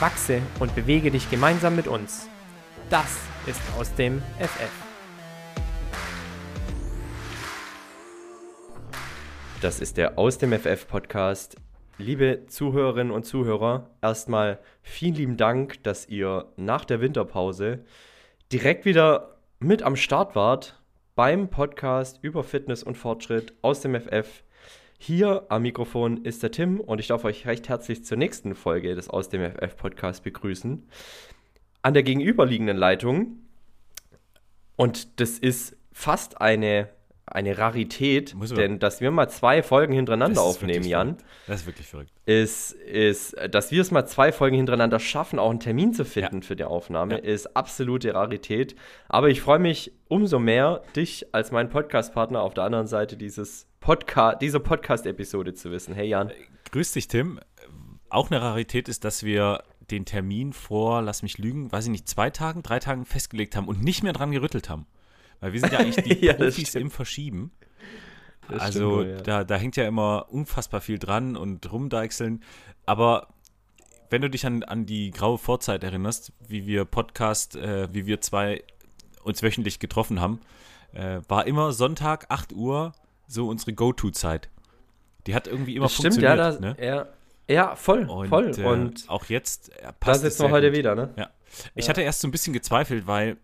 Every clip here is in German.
Wachse und bewege dich gemeinsam mit uns. Das ist aus dem FF. Das ist der Aus dem FF Podcast. Liebe Zuhörerinnen und Zuhörer, erstmal vielen lieben Dank, dass ihr nach der Winterpause direkt wieder mit am Start wart beim Podcast über Fitness und Fortschritt aus dem FF. Hier am Mikrofon ist der Tim und ich darf euch recht herzlich zur nächsten Folge des Aus dem FF Podcasts begrüßen. An der gegenüberliegenden Leitung, und das ist fast eine eine Rarität, denn dass wir mal zwei Folgen hintereinander aufnehmen, Jan. Verrückt. Das ist wirklich verrückt. Ist, ist, dass wir es mal zwei Folgen hintereinander schaffen, auch einen Termin zu finden ja. für die Aufnahme, ja. ist absolute Rarität. Aber ich freue mich umso mehr, dich als mein Podcast-Partner auf der anderen Seite dieses Podca dieser Podcast-Episode zu wissen. Hey Jan. Grüß dich, Tim. Auch eine Rarität ist, dass wir den Termin vor, lass mich lügen, weiß ich nicht, zwei Tagen, drei Tagen festgelegt haben und nicht mehr dran gerüttelt haben. Weil wir sind ja eigentlich die ja, Profis im Verschieben. Das also wohl, ja. da, da hängt ja immer unfassbar viel dran und rumdeichseln. Aber wenn du dich an, an die graue Vorzeit erinnerst, wie wir Podcast, äh, wie wir zwei uns wöchentlich getroffen haben, äh, war immer Sonntag, 8 Uhr, so unsere Go-To-Zeit. Die hat irgendwie immer das funktioniert. Stimmt, ja, das, ne? ja, ja, voll, und, voll. Äh, und auch jetzt äh, passt Da sitzen wir heute gut. wieder, ne? Ja. Ich ja. hatte erst so ein bisschen gezweifelt, weil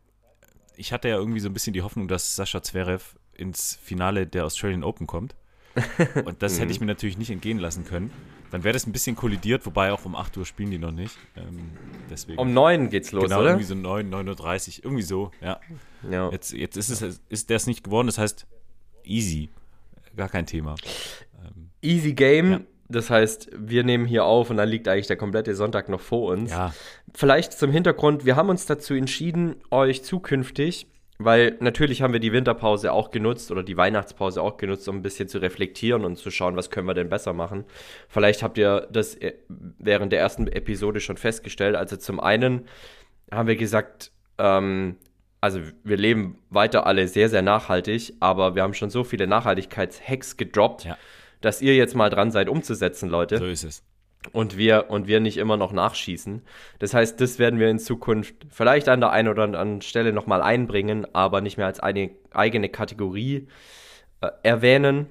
ich hatte ja irgendwie so ein bisschen die Hoffnung, dass Sascha Zverev ins Finale der Australian Open kommt. Und das hätte ich mir natürlich nicht entgehen lassen können. Dann wäre das ein bisschen kollidiert, wobei auch um 8 Uhr spielen die noch nicht. Ähm, deswegen. Um 9 geht's los, genau, oder? irgendwie so 9, 9.30 Uhr, irgendwie so, ja. ja. Jetzt, jetzt ist es ist der es nicht geworden, das heißt easy. Gar kein Thema. Ähm, easy Game. Ja. Das heißt, wir nehmen hier auf und dann liegt eigentlich der komplette Sonntag noch vor uns. Ja. Vielleicht zum Hintergrund, wir haben uns dazu entschieden, euch zukünftig, weil natürlich haben wir die Winterpause auch genutzt oder die Weihnachtspause auch genutzt, um ein bisschen zu reflektieren und zu schauen, was können wir denn besser machen. Vielleicht habt ihr das äh, während der ersten Episode schon festgestellt. Also zum einen haben wir gesagt, ähm, also wir leben weiter alle sehr, sehr nachhaltig, aber wir haben schon so viele Nachhaltigkeitshacks gedroppt. Ja dass ihr jetzt mal dran seid, umzusetzen, Leute. So ist es. Und wir, und wir nicht immer noch nachschießen. Das heißt, das werden wir in Zukunft vielleicht an der einen oder anderen Stelle nochmal einbringen, aber nicht mehr als eine eigene Kategorie äh, erwähnen.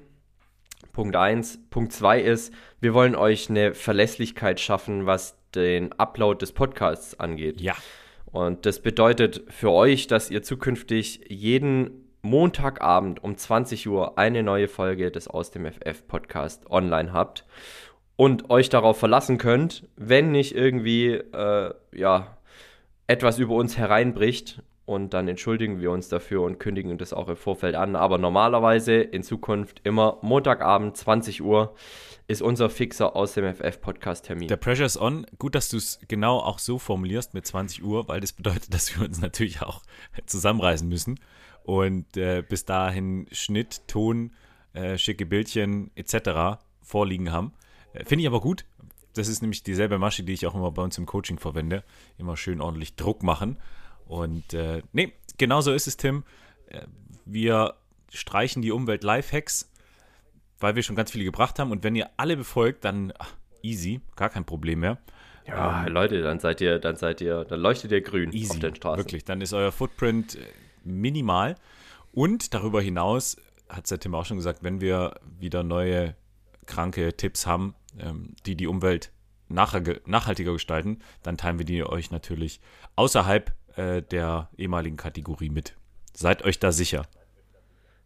Punkt 1. Punkt 2 ist, wir wollen euch eine Verlässlichkeit schaffen, was den Upload des Podcasts angeht. Ja. Und das bedeutet für euch, dass ihr zukünftig jeden Montagabend um 20 Uhr eine neue Folge des Aus dem FF Podcast online habt und euch darauf verlassen könnt, wenn nicht irgendwie äh, ja etwas über uns hereinbricht und dann entschuldigen wir uns dafür und kündigen das auch im Vorfeld an. Aber normalerweise in Zukunft immer Montagabend 20 Uhr ist unser fixer aus dem FF-Podcast-Termin. Der Pressure is on. Gut, dass du es genau auch so formulierst mit 20 Uhr, weil das bedeutet, dass wir uns natürlich auch zusammenreißen müssen und äh, bis dahin Schnitt, Ton, äh, schicke Bildchen etc. vorliegen haben. Äh, Finde ich aber gut. Das ist nämlich dieselbe Masche, die ich auch immer bei uns im Coaching verwende. Immer schön ordentlich Druck machen. Und äh, nee, genau so ist es, Tim. Äh, wir streichen die Umwelt-Lifehacks, weil wir schon ganz viele gebracht haben. Und wenn ihr alle befolgt, dann ach, easy, gar kein Problem mehr. Ja, ähm, Leute, dann seid ihr, dann seid ihr, dann leuchtet ihr grün easy, auf den Straßen. Wirklich, dann ist euer Footprint äh, minimal. Und darüber hinaus hat es der Tim auch schon gesagt, wenn wir wieder neue kranke Tipps haben, ähm, die die Umwelt nachhaltiger gestalten, dann teilen wir die euch natürlich außerhalb äh, der ehemaligen Kategorie mit. Seid euch da sicher.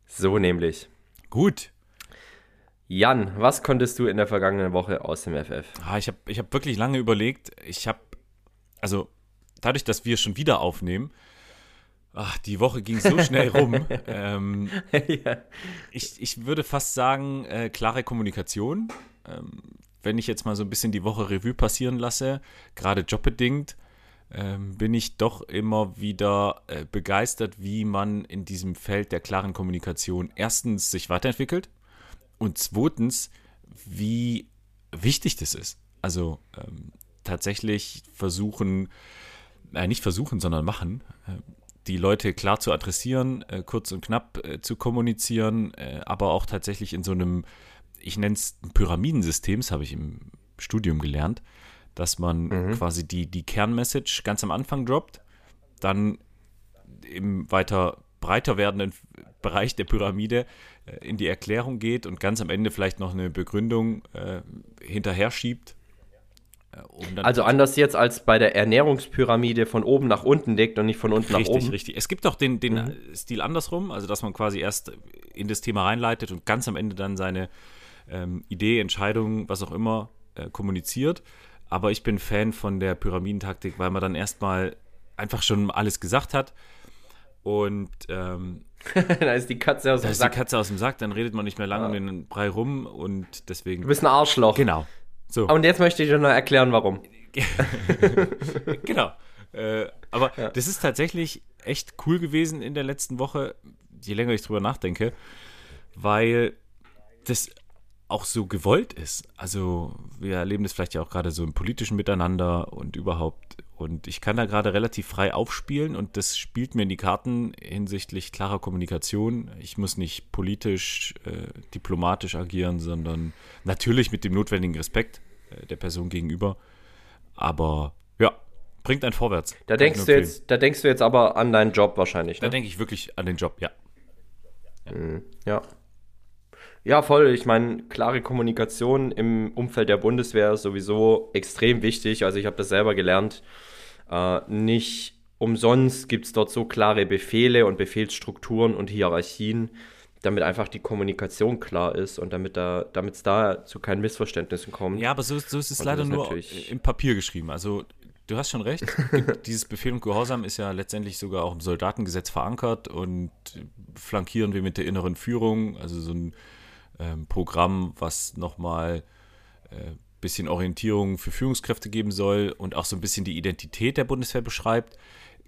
So nämlich. Gut. Jan, was konntest du in der vergangenen Woche aus dem FF? Ah, ich habe ich hab wirklich lange überlegt. Ich habe, also dadurch, dass wir schon wieder aufnehmen, Ach, die Woche ging so schnell rum. ähm, ja. ich, ich würde fast sagen, äh, klare Kommunikation. Ähm, wenn ich jetzt mal so ein bisschen die Woche Revue passieren lasse, gerade jobbedingt, ähm, bin ich doch immer wieder äh, begeistert, wie man in diesem Feld der klaren Kommunikation erstens sich weiterentwickelt und zweitens, wie wichtig das ist. Also ähm, tatsächlich versuchen, äh, nicht versuchen, sondern machen, äh, die Leute klar zu adressieren, äh, kurz und knapp äh, zu kommunizieren, äh, aber auch tatsächlich in so einem, ich nenne es Pyramidensystem, das habe ich im Studium gelernt, dass man mhm. quasi die, die Kernmessage ganz am Anfang droppt, dann im weiter breiter werdenden Bereich der Pyramide äh, in die Erklärung geht und ganz am Ende vielleicht noch eine Begründung äh, hinterher schiebt. Äh, um also anders jetzt als bei der Ernährungspyramide von oben nach unten legt und nicht von unten richtig, nach oben. Richtig, richtig. Es gibt auch den, den mhm. Stil andersrum, also dass man quasi erst in das Thema reinleitet und ganz am Ende dann seine ähm, Idee, Entscheidung, was auch immer äh, kommuniziert. Aber ich bin Fan von der Pyramidentaktik, weil man dann erstmal einfach schon alles gesagt hat. Und ähm, da ist die Katze aus dem Sack. Da ist die Katze aus dem Sack, dann redet man nicht mehr lange ja. um den Brei rum und deswegen. Du bist ein Arschloch. Genau. So. Und jetzt möchte ich dir noch erklären, warum. genau. Äh, aber ja. das ist tatsächlich echt cool gewesen in der letzten Woche, je länger ich drüber nachdenke, weil das auch so gewollt ist. Also wir erleben das vielleicht ja auch gerade so im politischen Miteinander und überhaupt. Und ich kann da gerade relativ frei aufspielen und das spielt mir in die Karten hinsichtlich klarer Kommunikation. Ich muss nicht politisch, äh, diplomatisch agieren, sondern natürlich mit dem notwendigen Respekt äh, der Person gegenüber. Aber ja, bringt einen vorwärts. Da denkst, du jetzt, da denkst du jetzt aber an deinen Job wahrscheinlich. Ne? Da denke ich wirklich an den Job, ja. Ja. Mhm. ja. Ja, voll. Ich meine, klare Kommunikation im Umfeld der Bundeswehr ist sowieso extrem wichtig. Also ich habe das selber gelernt. Äh, nicht umsonst gibt es dort so klare Befehle und Befehlsstrukturen und Hierarchien, damit einfach die Kommunikation klar ist und damit da, damit es da zu keinen Missverständnissen kommt. Ja, aber so, so ist es leider nur im Papier geschrieben. Also du hast schon recht. Dieses Befehl und Gehorsam ist ja letztendlich sogar auch im Soldatengesetz verankert und flankieren wir mit der inneren Führung, also so ein ähm, Programm, was nochmal ein äh, bisschen Orientierung für Führungskräfte geben soll und auch so ein bisschen die Identität der Bundeswehr beschreibt.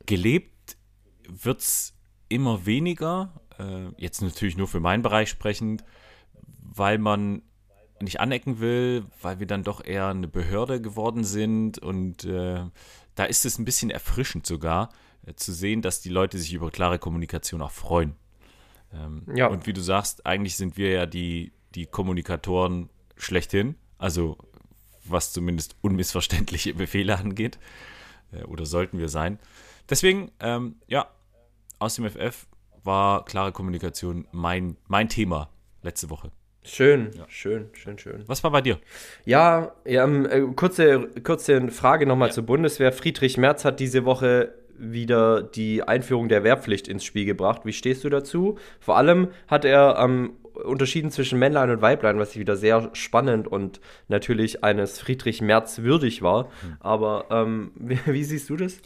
Gelebt wird es immer weniger, äh, jetzt natürlich nur für meinen Bereich sprechend, weil man nicht anecken will, weil wir dann doch eher eine Behörde geworden sind und äh, da ist es ein bisschen erfrischend sogar äh, zu sehen, dass die Leute sich über klare Kommunikation auch freuen. Ähm, ja. Und wie du sagst, eigentlich sind wir ja die, die Kommunikatoren schlechthin, also was zumindest unmissverständliche Befehle angeht, äh, oder sollten wir sein. Deswegen, ähm, ja, aus dem FF war klare Kommunikation mein, mein Thema letzte Woche. Schön, ja. schön, schön, schön. Was war bei dir? Ja, ja äh, kurze, kurze Frage nochmal ja. zur Bundeswehr. Friedrich Merz hat diese Woche wieder die Einführung der Wehrpflicht ins Spiel gebracht. Wie stehst du dazu? Vor allem hat er ähm, unterschieden zwischen Männlein und Weiblein, was ich wieder sehr spannend und natürlich eines Friedrich Merz würdig war. Hm. Aber ähm, wie, wie, siehst du das?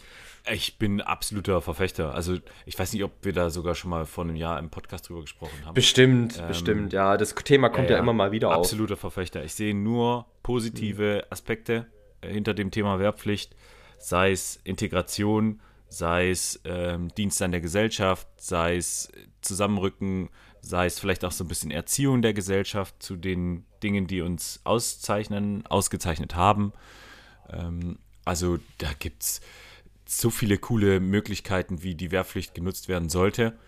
Ich bin absoluter Verfechter. Also ich weiß nicht, ob wir da sogar schon mal vor einem Jahr im Podcast drüber gesprochen haben. Bestimmt, ähm, bestimmt, ja. Das Thema kommt ja, ja immer mal wieder absoluter auf. Absoluter Verfechter. Ich sehe nur positive hm. Aspekte äh, hinter dem Thema Wehrpflicht, sei es Integration, sei es ähm, Dienst an der Gesellschaft, sei es Zusammenrücken, sei es vielleicht auch so ein bisschen Erziehung der Gesellschaft zu den Dingen, die uns auszeichnen, ausgezeichnet haben. Ähm, also da gibt es so viele coole Möglichkeiten, wie die Wehrpflicht genutzt werden sollte.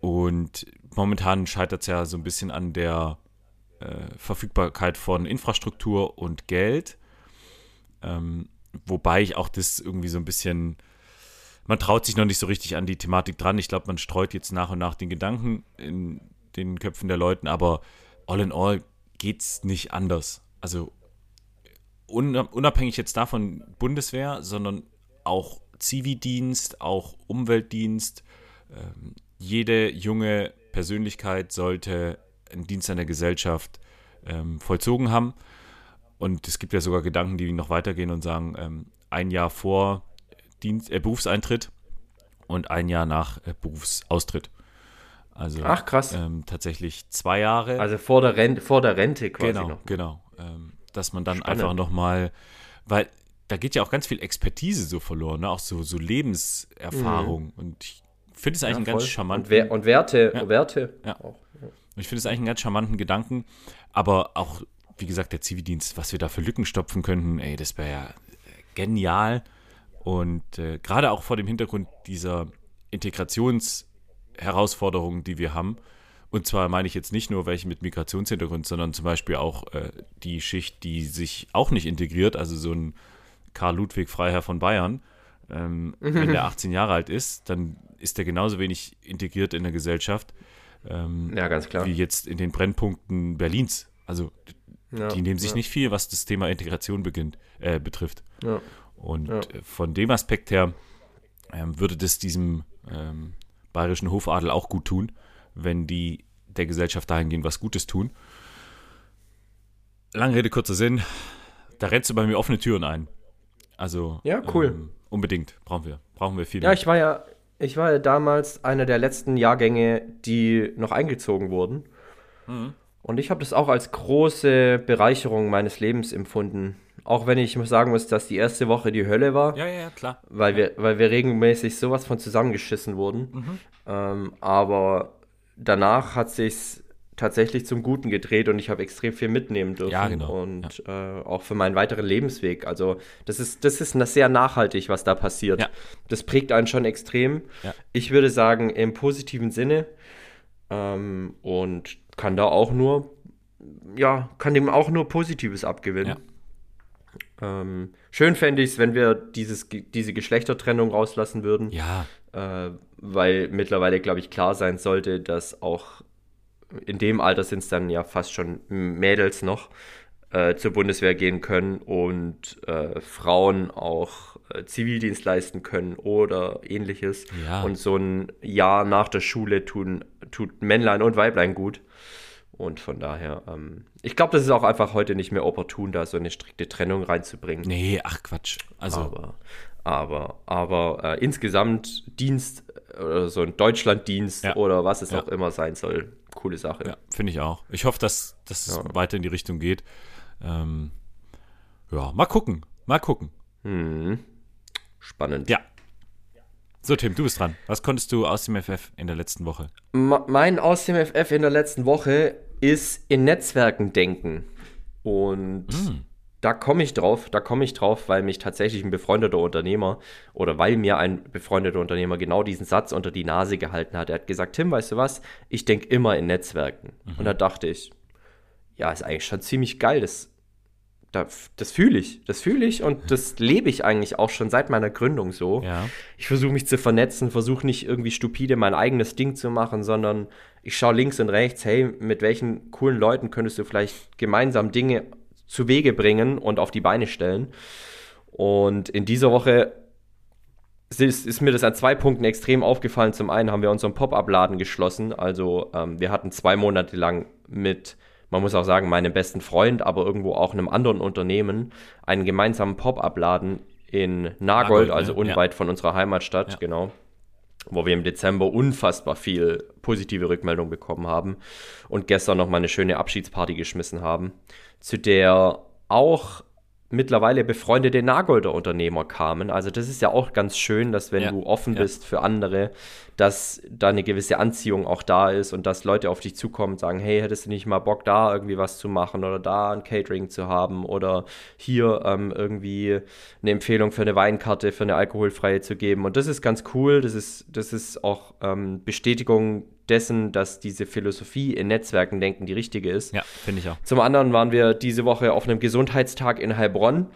Und momentan scheitert es ja so ein bisschen an der äh, Verfügbarkeit von Infrastruktur und Geld. Ähm, wobei ich auch das irgendwie so ein bisschen man traut sich noch nicht so richtig an die Thematik dran. Ich glaube, man streut jetzt nach und nach den Gedanken in den Köpfen der Leuten, aber all in all geht es nicht anders. Also unabhängig jetzt davon Bundeswehr, sondern auch Zivildienst, auch Umweltdienst. Ähm, jede junge Persönlichkeit sollte einen Dienst an der Gesellschaft ähm, vollzogen haben. Und es gibt ja sogar Gedanken, die noch weitergehen und sagen, ähm, ein Jahr vor Dienst, äh, Berufseintritt und ein Jahr nach äh, Berufsaustritt. Also Ach, krass. Ähm, tatsächlich zwei Jahre. Also vor der Rente, vor der Rente quasi genau, noch. Genau, ähm, dass man dann Spannend. einfach nochmal, weil da geht ja auch ganz viel Expertise so verloren, ne? auch so, so Lebenserfahrung. Mhm. Und ich finde es eigentlich ja, einen ganz charmanten. Und, und Werte. Ja. Werte ja. Auch, ja. Und ich finde es eigentlich einen ganz charmanten Gedanken. Aber auch, wie gesagt, der Zivildienst, was wir da für Lücken stopfen könnten, ey, das wäre ja genial. Und äh, gerade auch vor dem Hintergrund dieser Integrationsherausforderungen, die wir haben. Und zwar meine ich jetzt nicht nur welche mit Migrationshintergrund, sondern zum Beispiel auch äh, die Schicht, die sich auch nicht integriert, also so ein Karl Ludwig Freiherr von Bayern. Ähm, wenn der 18 Jahre alt ist, dann ist er genauso wenig integriert in der Gesellschaft ähm, ja, ganz klar. wie jetzt in den Brennpunkten Berlins. Also ja, die nehmen sich ja. nicht viel, was das Thema Integration beginnt, äh, betrifft. Ja. Und äh, von dem Aspekt her ähm, würde das diesem ähm, bayerischen Hofadel auch gut tun, wenn die der Gesellschaft dahingehend was Gutes tun. Lange Rede, kurzer Sinn. Da rennst du bei mir offene Türen ein. Also ja, cool. Ähm, unbedingt brauchen wir, brauchen wir viel. Ja, ich war ja, ich war ja damals einer der letzten Jahrgänge, die noch eingezogen wurden. Mhm. Und ich habe das auch als große Bereicherung meines Lebens empfunden. Auch wenn ich sagen muss, dass die erste Woche die Hölle war. Ja, ja, ja klar. Weil. Wir, weil wir regelmäßig sowas von zusammengeschissen wurden. Mhm. Ähm, aber danach hat sich tatsächlich zum Guten gedreht und ich habe extrem viel mitnehmen dürfen. Ja, genau. Und ja. äh, auch für meinen weiteren Lebensweg. Also das ist, das ist sehr nachhaltig, was da passiert. Ja. Das prägt einen schon extrem. Ich würde sagen, im positiven Sinne. Ähm, und kann da auch nur, ja, kann dem auch nur Positives abgewinnen. Ähm, schön fände ich es, wenn wir dieses, diese Geschlechtertrennung rauslassen würden. Ja. Äh, weil mittlerweile, glaube ich, klar sein sollte, dass auch in dem Alter sind es dann ja fast schon Mädels noch, äh, zur Bundeswehr gehen können und äh, Frauen auch äh, Zivildienst leisten können oder ähnliches. Ja. Und so ein Jahr nach der Schule tun, tut Männlein und Weiblein gut. Und von daher, ähm, ich glaube, das ist auch einfach heute nicht mehr opportun, da so eine strikte Trennung reinzubringen. Nee, ach Quatsch. Also. Aber, aber, aber äh, insgesamt Dienst äh, oder so ein Deutschlanddienst ja. oder was es ja. auch immer sein soll, coole Sache. Ja, finde ich auch. Ich hoffe, dass das ja. weiter in die Richtung geht. Ähm, ja, mal gucken. Mal gucken. Hm. Spannend. Ja. So, Tim, du bist dran. Was konntest du aus dem FF in der letzten Woche? mein aus dem FF in der letzten Woche ist in Netzwerken denken. Und mm. da komme ich drauf, da komme ich drauf, weil mich tatsächlich ein befreundeter Unternehmer oder weil mir ein befreundeter Unternehmer genau diesen Satz unter die Nase gehalten hat. Er hat gesagt, Tim, weißt du was? Ich denke immer in Netzwerken. Mhm. Und da dachte ich, ja, ist eigentlich schon ziemlich geil. Das das, fühle ich. Das fühle ich und das lebe ich eigentlich auch schon seit meiner Gründung so. Ja. Ich versuche mich zu vernetzen, versuche nicht irgendwie stupide mein eigenes Ding zu machen, sondern ich schaue links und rechts, hey, mit welchen coolen Leuten könntest du vielleicht gemeinsam Dinge zu Wege bringen und auf die Beine stellen. Und in dieser Woche ist, ist, mir das an zwei Punkten extrem aufgefallen. Zum einen haben wir unseren Pop-up-Laden geschlossen. Also ähm, wir hatten zwei Monate lang mit man muss auch sagen, meinem besten Freund, aber irgendwo auch einem anderen Unternehmen, einen gemeinsamen Pop-up-Laden in Nagold, Nagold also ne? unweit ja. von unserer Heimatstadt, ja. genau, wo wir im Dezember unfassbar viel positive Rückmeldung bekommen haben und gestern noch mal eine schöne Abschiedsparty geschmissen haben, zu der auch mittlerweile befreundete Nagolder Unternehmer kamen. Also das ist ja auch ganz schön, dass wenn ja, du offen ja. bist für andere, dass da eine gewisse Anziehung auch da ist und dass Leute auf dich zukommen und sagen, hey, hättest du nicht mal Bock, da irgendwie was zu machen oder da ein Catering zu haben oder hier ähm, irgendwie eine Empfehlung für eine Weinkarte, für eine alkoholfreie zu geben. Und das ist ganz cool. Das ist, das ist auch ähm, Bestätigung dessen, dass diese Philosophie in Netzwerken denken die richtige ist. Ja, finde ich auch. Zum anderen waren wir diese Woche auf einem Gesundheitstag in Heilbronn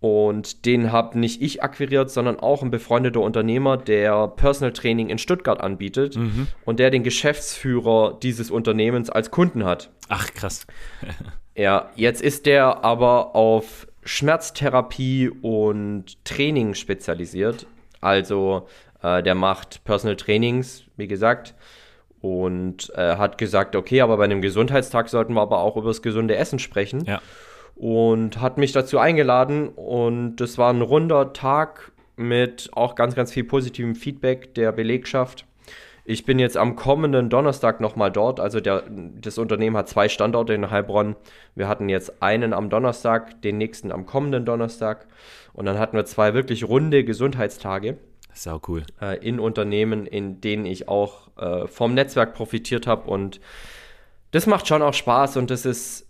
und den habe nicht ich akquiriert, sondern auch ein befreundeter Unternehmer, der Personal Training in Stuttgart anbietet mhm. und der den Geschäftsführer dieses Unternehmens als Kunden hat. Ach, krass. ja, jetzt ist der aber auf Schmerztherapie und Training spezialisiert. Also äh, der macht Personal Trainings, wie gesagt, und äh, hat gesagt, okay, aber bei einem Gesundheitstag sollten wir aber auch über das gesunde Essen sprechen. Ja. Und hat mich dazu eingeladen und das war ein runder Tag mit auch ganz, ganz viel positivem Feedback der Belegschaft. Ich bin jetzt am kommenden Donnerstag nochmal dort. Also der, das Unternehmen hat zwei Standorte in Heilbronn. Wir hatten jetzt einen am Donnerstag, den nächsten am kommenden Donnerstag. Und dann hatten wir zwei wirklich runde Gesundheitstage. Sau cool. Äh, in Unternehmen, in denen ich auch äh, vom Netzwerk profitiert habe. Und das macht schon auch Spaß. Und das ist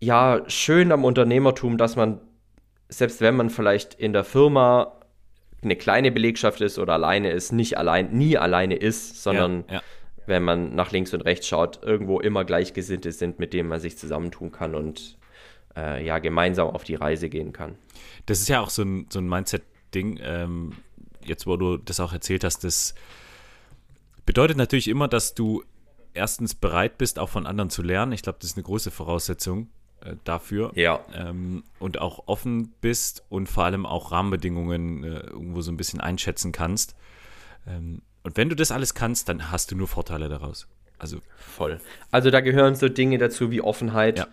ja schön am Unternehmertum, dass man, selbst wenn man vielleicht in der Firma eine kleine Belegschaft ist oder alleine ist, nicht allein, nie alleine ist, sondern ja, ja. wenn man nach links und rechts schaut, irgendwo immer Gleichgesinnte sind, mit denen man sich zusammentun kann und äh, ja, gemeinsam auf die Reise gehen kann. Das ist ja auch so ein, so ein Mindset-Ding, ähm, jetzt wo du das auch erzählt hast, das bedeutet natürlich immer, dass du erstens bereit bist, auch von anderen zu lernen. Ich glaube, das ist eine große Voraussetzung äh, dafür. Ja. Ähm, und auch offen bist und vor allem auch Rahmenbedingungen äh, irgendwo so ein bisschen einschätzen kannst. Ähm, und wenn du das alles kannst, dann hast du nur Vorteile daraus. Also voll. Also da gehören so Dinge dazu wie Offenheit. Ja.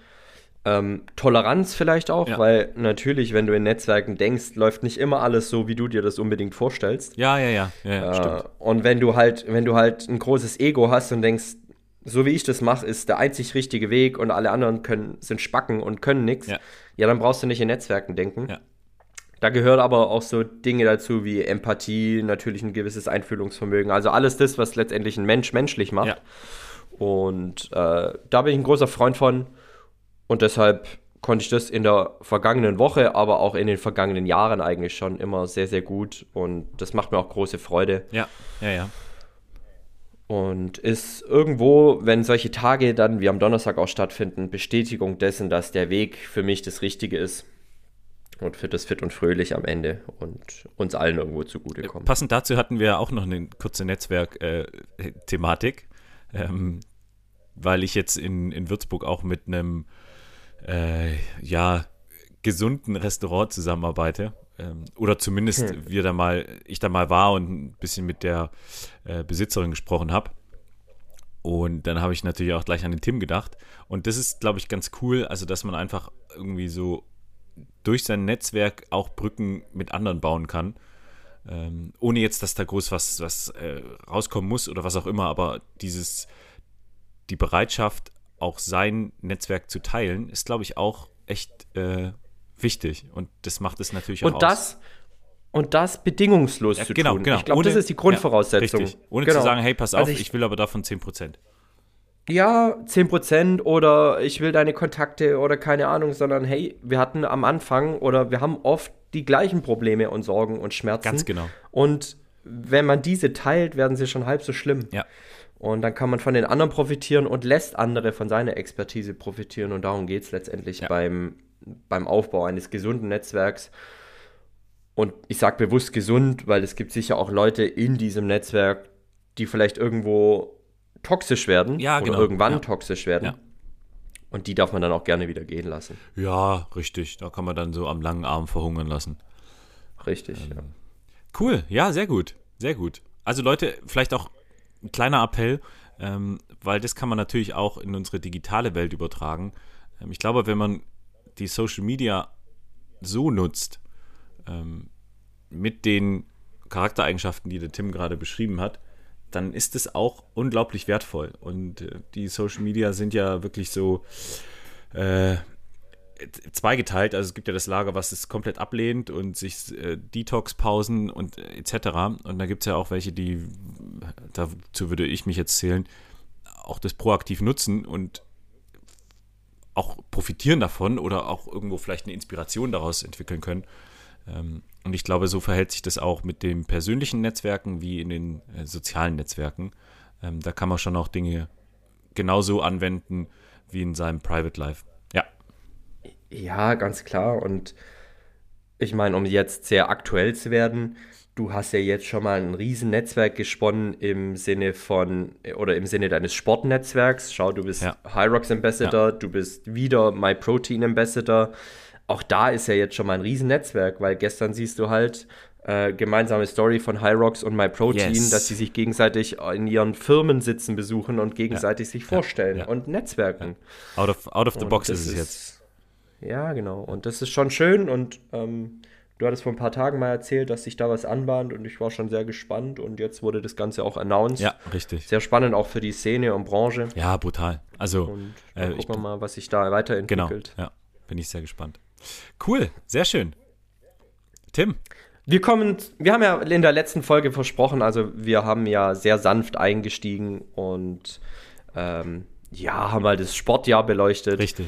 Ähm, Toleranz vielleicht auch, ja. weil natürlich, wenn du in Netzwerken denkst, läuft nicht immer alles so, wie du dir das unbedingt vorstellst. Ja, ja, ja, ja äh, Und wenn du halt, wenn du halt ein großes Ego hast und denkst, so wie ich das mache, ist der einzig richtige Weg und alle anderen können, sind Spacken und können nichts, ja. ja, dann brauchst du nicht in Netzwerken denken. Ja. Da gehört aber auch so Dinge dazu wie Empathie, natürlich ein gewisses Einfühlungsvermögen, also alles das, was letztendlich ein Mensch menschlich macht. Ja. Und äh, da bin ich ein großer Freund von und deshalb konnte ich das in der vergangenen Woche, aber auch in den vergangenen Jahren eigentlich schon immer sehr, sehr gut und das macht mir auch große Freude. Ja, ja, ja. Und ist irgendwo, wenn solche Tage dann wie am Donnerstag auch stattfinden, Bestätigung dessen, dass der Weg für mich das Richtige ist. Und für das fit und fröhlich am Ende und uns allen irgendwo zugutekommt. Passend dazu hatten wir auch noch eine kurze Netzwerk-Thematik, äh, ähm, weil ich jetzt in, in Würzburg auch mit einem äh, ja, gesunden Restaurant zusammenarbeite ähm, oder zumindest hm. wir da mal, ich da mal war und ein bisschen mit der äh, Besitzerin gesprochen habe. Und dann habe ich natürlich auch gleich an den Tim gedacht. Und das ist, glaube ich, ganz cool, also dass man einfach irgendwie so durch sein Netzwerk auch Brücken mit anderen bauen kann. Ähm, ohne jetzt, dass da groß was, was äh, rauskommen muss oder was auch immer, aber dieses, die Bereitschaft, auch sein Netzwerk zu teilen, ist, glaube ich, auch echt äh, wichtig. Und das macht es natürlich und auch das, aus. Und das bedingungslos ja, zu genau, tun. Genau. Ich glaube, das ist die Grundvoraussetzung. Ja, Ohne genau. zu sagen, hey, pass auf, also ich, ich, will aber davon 10%. Ja, 10% oder ich will deine Kontakte oder keine Ahnung, sondern hey, wir hatten am Anfang oder wir haben oft die gleichen Probleme und Sorgen und Schmerzen. Ganz genau. Und wenn man diese teilt, werden sie schon halb so schlimm. Ja. Und dann kann man von den anderen profitieren und lässt andere von seiner Expertise profitieren. Und darum geht es letztendlich ja. beim beim Aufbau eines gesunden Netzwerks. Und ich sage bewusst gesund, weil es gibt sicher auch Leute in diesem Netzwerk, die vielleicht irgendwo toxisch werden ja, oder genau. irgendwann ja. toxisch werden. Ja. Und die darf man dann auch gerne wieder gehen lassen. Ja, richtig. Da kann man dann so am langen Arm verhungern lassen. Richtig, ähm, ja. Cool, ja, sehr gut. Sehr gut. Also Leute, vielleicht auch ein kleiner Appell, ähm, weil das kann man natürlich auch in unsere digitale Welt übertragen. Ähm, ich glaube, wenn man die Social Media so nutzt, ähm, mit den Charaktereigenschaften, die der Tim gerade beschrieben hat, dann ist es auch unglaublich wertvoll. Und äh, die Social Media sind ja wirklich so äh, zweigeteilt. Also es gibt ja das Lager, was es komplett ablehnt und sich äh, Detox-Pausen und äh, etc. Und da gibt es ja auch welche, die, dazu würde ich mich jetzt zählen, auch das proaktiv nutzen und auch profitieren davon oder auch irgendwo vielleicht eine Inspiration daraus entwickeln können. Ähm, und ich glaube, so verhält sich das auch mit den persönlichen Netzwerken wie in den äh, sozialen Netzwerken. Ähm, da kann man schon auch Dinge genauso anwenden wie in seinem Private Life. Ja. Ganz klar. Und ich meine, um jetzt sehr aktuell zu werden, du hast ja jetzt schon mal ein Riesennetzwerk gesponnen im Sinne von oder im Sinne deines Sportnetzwerks. Schau, du bist ja. Hyrox Ambassador, ja. du bist wieder My Protein Ambassador. Auch da ist ja jetzt schon mal ein Riesennetzwerk, weil gestern siehst du halt äh, gemeinsame Story von Hyrox und My Protein, yes. dass sie sich gegenseitig in ihren Firmen sitzen besuchen und gegenseitig ja. sich vorstellen und netzwerken. Out of, out of the box ist es jetzt. Ja, genau. Und das ist schon schön und ähm, Du hattest vor ein paar Tagen mal erzählt, dass sich da was anbahnt und ich war schon sehr gespannt und jetzt wurde das Ganze auch announced. Ja, richtig. Sehr spannend auch für die Szene und Branche. Ja, brutal. Also, Und äh, ich gucken wir mal, was sich da weiterentwickelt. genau. Ja, bin ich sehr gespannt. Cool, sehr schön. Tim, Wir kommen, wir haben ja in der letzten Folge versprochen, also wir haben ja sehr sanft eingestiegen und ähm, ja, haben halt das Sportjahr beleuchtet. richtig.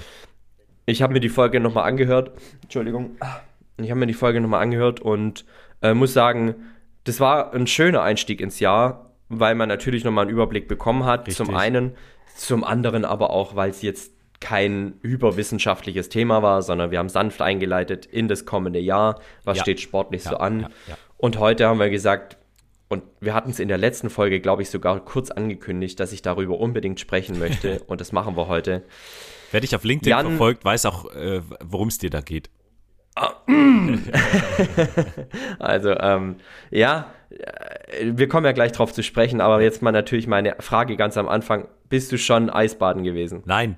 Ich habe mir die Folge nochmal angehört. Entschuldigung. Ich habe mir die Folge nochmal angehört und äh, muss sagen, das war ein schöner Einstieg ins Jahr, weil man natürlich nochmal einen Überblick bekommen hat. Richtig. Zum einen, zum anderen aber auch, weil es jetzt kein überwissenschaftliches Thema war, sondern wir haben sanft eingeleitet in das kommende Jahr. Was Ja. steht sportlich so Ja, an? ja, ja. Und heute haben wir gesagt, und wir hatten es in der letzten Folge, glaube ich, sogar kurz angekündigt, dass ich darüber unbedingt sprechen möchte. und das machen wir heute. Wer dich auf LinkedIn Jan- verfolgt, weiß auch, äh, worum es dir da geht. Also, ähm, ja, äh, wir kommen ja gleich drauf zu sprechen, aber jetzt mal natürlich meine Frage ganz am Anfang. Bist du schon Eisbaden gewesen? Nein,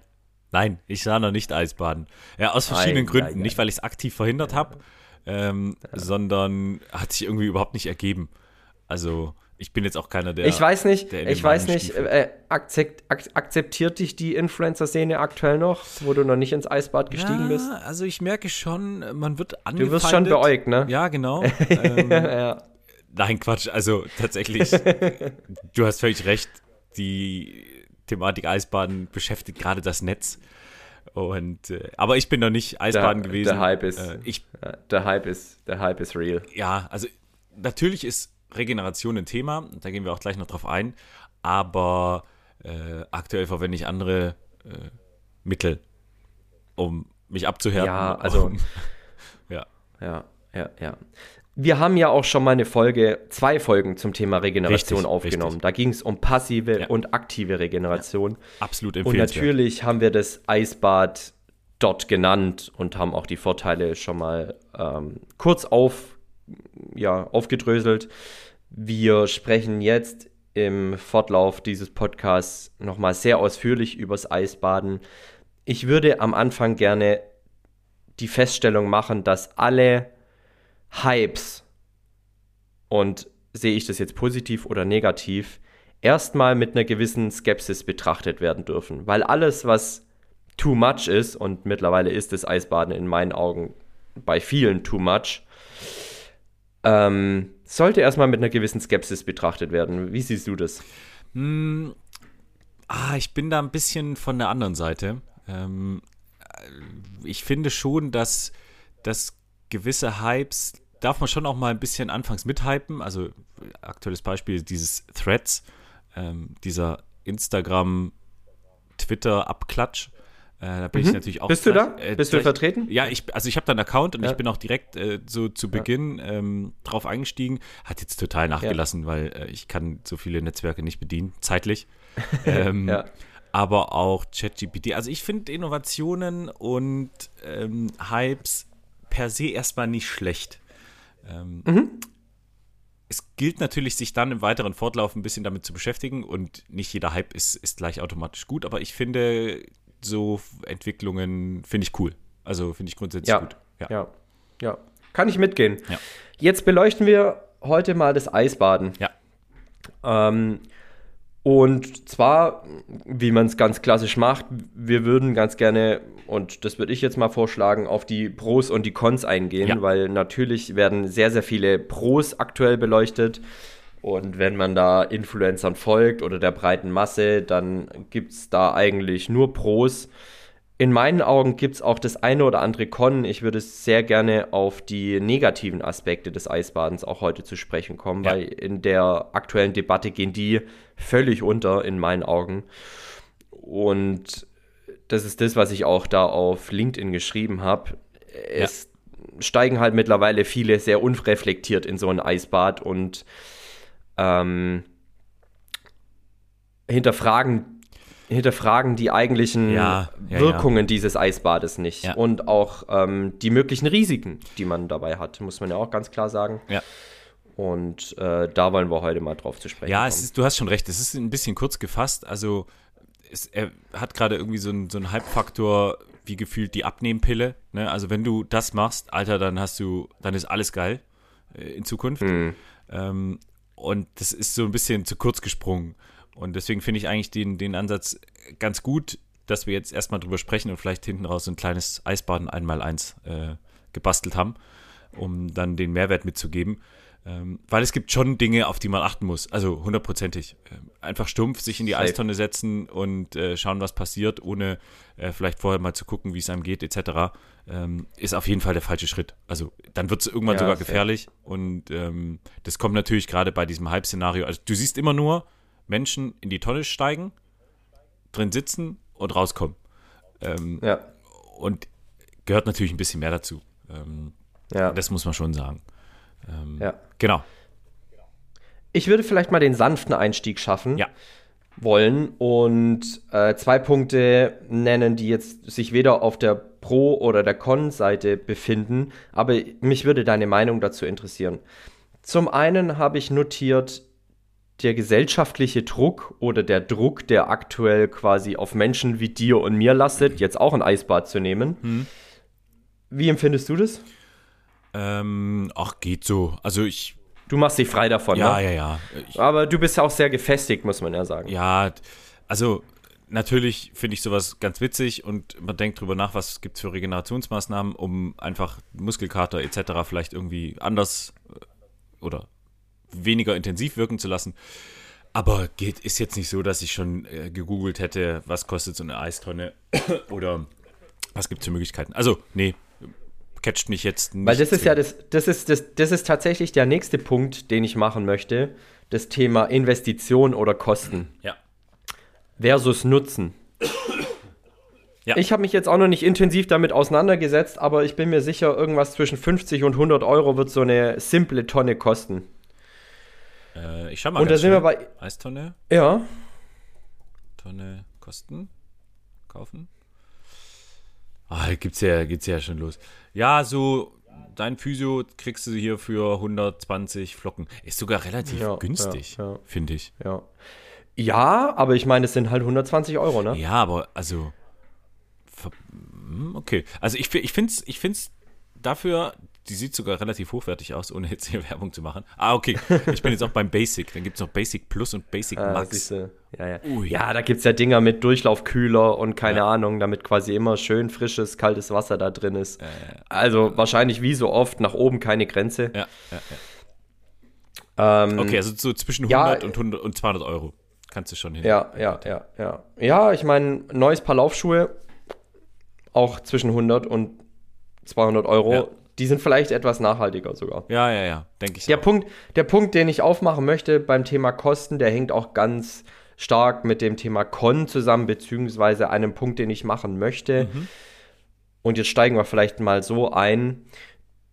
nein, ich sah noch nicht Eisbaden. Ja, aus verschiedenen Ei, Gründen. ei, ei. Nicht, weil ich es aktiv verhindert habe, ähm, sondern hat sich irgendwie überhaupt nicht ergeben. Also, ich bin jetzt auch keiner, der. ich weiß nicht, ich weiß nicht, äh, akzept, ak akzeptiert dich die Influencer-Szene aktuell noch, wo du noch nicht ins Eisbad gestiegen ja, bist? Also, ich merke schon, man wird Du angefeindet. wirst schon beäugt, ne? Ja, genau. ähm, ja. Nein, Quatsch. Also tatsächlich, du hast völlig recht. Die Thematik Eisbaden beschäftigt gerade das Netz. Und äh, aber ich bin noch nicht Eisbaden Der, gewesen. der Hype ist, Äh, ich, äh, der Hype ist, der Hype ist real. ja, also natürlich ist Regeneration ein Thema. Da gehen wir auch gleich noch drauf ein. Aber äh, aktuell verwende ich andere äh, Mittel, um mich abzuhärten. Ja, also- Um, ja. Ja, ja, ja. Wir haben ja auch schon mal eine Folge, zwei Folgen zum Thema Regeneration Richtig, aufgenommen. richtig. Da ging es um passive Ja. und aktive Regeneration. Absolut Und empfehlenswert. natürlich haben wir das Eisbad dort genannt und haben auch die Vorteile schon mal ähm, kurz auf, ja, aufgedröselt. Wir sprechen jetzt im Fortlauf dieses Podcasts nochmal sehr ausführlich übers Eisbaden. Ich würde am Anfang gerne die Feststellung machen, dass alle Hypes, und sehe ich das jetzt positiv oder negativ, erstmal mit einer gewissen Skepsis betrachtet werden dürfen. Weil alles, was too much ist, und mittlerweile ist das Eisbaden in meinen Augen bei vielen too much, ähm, sollte erstmal mit einer gewissen Skepsis betrachtet werden. Wie siehst du das? Hm, ah, ich bin da ein bisschen von der anderen Seite. Ähm, äh, ich finde schon, dass, dass gewisse Hypes, darf man schon auch mal ein bisschen anfangs mithypen. Also aktuelles Beispiel dieses Threads, ähm, dieser Instagram, Twitter-Abklatsch. Äh, da bin ich natürlich auch. Mhm. Bist du da? äh, Bist du vertreten? Ja, ich, also ich habe da einen Account und Ja. ich bin auch direkt äh, so zu Beginn ähm, drauf eingestiegen. Hat jetzt total nachgelassen, weil äh, ich kann so viele Netzwerke nicht bedienen, zeitlich. ähm, Ja. Aber auch ChatGPT. Also ich finde Innovationen und ähm, Hypes per se erstmal nicht schlecht. Ähm, Mhm. Es gilt natürlich, sich dann im weiteren Fortlauf ein bisschen damit zu beschäftigen und nicht jeder Hype ist, ist gleich automatisch gut, aber ich finde so Entwicklungen finde ich cool. Also finde ich grundsätzlich Ja, gut. ja, ja. Kann ich mitgehen. Ja. Jetzt beleuchten wir heute mal das Eisbaden. Ja. Ähm, und zwar, wie man es ganz klassisch macht, wir würden ganz gerne, und das würde ich jetzt mal vorschlagen, auf die Pros und die Cons eingehen, Ja. weil natürlich werden sehr, sehr viele Pros aktuell beleuchtet. Und wenn man da Influencern folgt oder der breiten Masse, dann gibt es da eigentlich nur Pros. In meinen Augen gibt es auch das eine oder andere Con. Ich würde sehr gerne auf die negativen Aspekte des Eisbadens auch heute zu sprechen kommen, Ja. weil in der aktuellen Debatte gehen die völlig unter in meinen Augen. Und das ist das, was ich auch da auf LinkedIn geschrieben habe. Es steigen halt mittlerweile viele sehr unreflektiert in so ein Eisbad und ähm, hinterfragen, hinterfragen die eigentlichen Ja, ja, Wirkungen dieses Eisbades nicht. Ja. Und auch ähm, die möglichen Risiken, die man dabei hat, muss man ja auch ganz klar sagen. Ja. Und äh, da wollen wir heute mal drauf zu sprechen Ja, ist, du hast schon recht, es ist ein bisschen kurz gefasst. Also es, er hat gerade irgendwie so einen so Hype-Faktor wie gefühlt die Abnehmpille. Ne? Also wenn du das machst, Alter, dann hast du, dann ist alles geil äh, in Zukunft. Hm. Ähm, und das ist so ein bisschen zu kurz gesprungen. Und deswegen finde ich eigentlich den, den Ansatz ganz gut, dass wir jetzt erstmal drüber sprechen und vielleicht hinten raus ein kleines Eisbaden einmal eins äh, gebastelt haben, um dann den Mehrwert mitzugeben. Ähm, weil es gibt schon Dinge, auf die man achten muss. Also hundertprozentig. Ähm, einfach stumpf sich in die Safe. Eistonne setzen und äh, schauen, was passiert, ohne äh, vielleicht vorher mal zu gucken, wie es einem geht, etc. Ähm, ist auf jeden Fall der falsche Schritt. Also dann wird es irgendwann Ja, sogar fair. gefährlich. Und ähm, das kommt natürlich gerade bei diesem Hype-Szenario. Also du siehst immer nur Menschen in die Tonne steigen, drin sitzen und rauskommen. Ähm, Ja, und gehört natürlich ein bisschen mehr dazu. Ja. das muss man schon sagen. Ähm, ja. Genau. Ich würde vielleicht mal den sanften Einstieg schaffen Ja. wollen und äh, zwei Punkte nennen, die jetzt sich weder auf der Pro- oder der Con-Seite befinden, aber mich würde deine Meinung dazu interessieren. Zum einen habe ich notiert, der gesellschaftliche Druck oder der Druck, der aktuell quasi auf Menschen wie dir und mir lastet, jetzt auch ein Eisbad zu nehmen. Wie empfindest du das? Ähm, ach, geht so. Also ich, Du machst dich frei davon, ja, ne? ja, ja. Ich, Aber du bist auch sehr gefestigt, muss man ja sagen. ja, also natürlich finde ich sowas ganz witzig und man denkt drüber nach, was gibt es für Regenerationsmaßnahmen, um einfach Muskelkater etc. vielleicht irgendwie anders äh, oder weniger intensiv wirken zu lassen. Aber geht, ist jetzt nicht so, dass ich schon äh, gegoogelt hätte, was kostet so eine Eistonne oder was gibt es für Möglichkeiten. Also, nee, catcht mich jetzt nicht. Weil das ist ja das, das ist, das, das ist tatsächlich der nächste Punkt, den ich machen möchte. Das Thema Investition oder Kosten Ja. versus Nutzen. Ja. Ich habe mich jetzt auch noch nicht intensiv damit auseinandergesetzt, aber ich bin mir sicher, irgendwas zwischen 50 und 100 Euro wird so eine simple Tonne kosten. Äh, ich schau mal Und da sind wir bei, Eistonne, ja, Tonne kosten, kaufen. Ah, gibt's ja, geht's ja schon los. Ja, so dein Physio kriegst du hier für 120 Flocken. Ist sogar relativ Ja, günstig, ja, ja. finde ich. ja. Ja, aber ich meine, es sind halt 120 Euro, ne? Ja, aber also hm, okay. Also ich, ich finde es ich find's dafür, die sieht sogar relativ hochwertig aus, ohne jetzt hier Werbung zu machen. Ah, okay. Ich bin jetzt auch beim Basic. Dann gibt es noch Basic Plus und Basic Ah, Max. Ja, ja. Ui. ja, da gibt es ja Dinger mit Durchlaufkühler und keine Ja. Ahnung, damit quasi immer schön frisches, kaltes Wasser da drin ist. also wahrscheinlich wie so oft nach oben keine Grenze. Ja, ja, Ähm, Okay, also so zwischen 100 Ja, und, 100 und 200 Euro kannst du schon hin. Ja, ja, ja, ja. Ja, ich meine, neues Paar Laufschuhe, auch zwischen 100 und 200 Euro. Ja. Die sind vielleicht etwas nachhaltiger sogar. ja, ja, ja denke ich Der auch. Punkt, der Punkt, den ich aufmachen möchte beim Thema Kosten, der hängt auch ganz stark mit dem Thema Con zusammen, beziehungsweise einem Punkt, den ich machen möchte. Und jetzt steigen wir vielleicht mal so ein.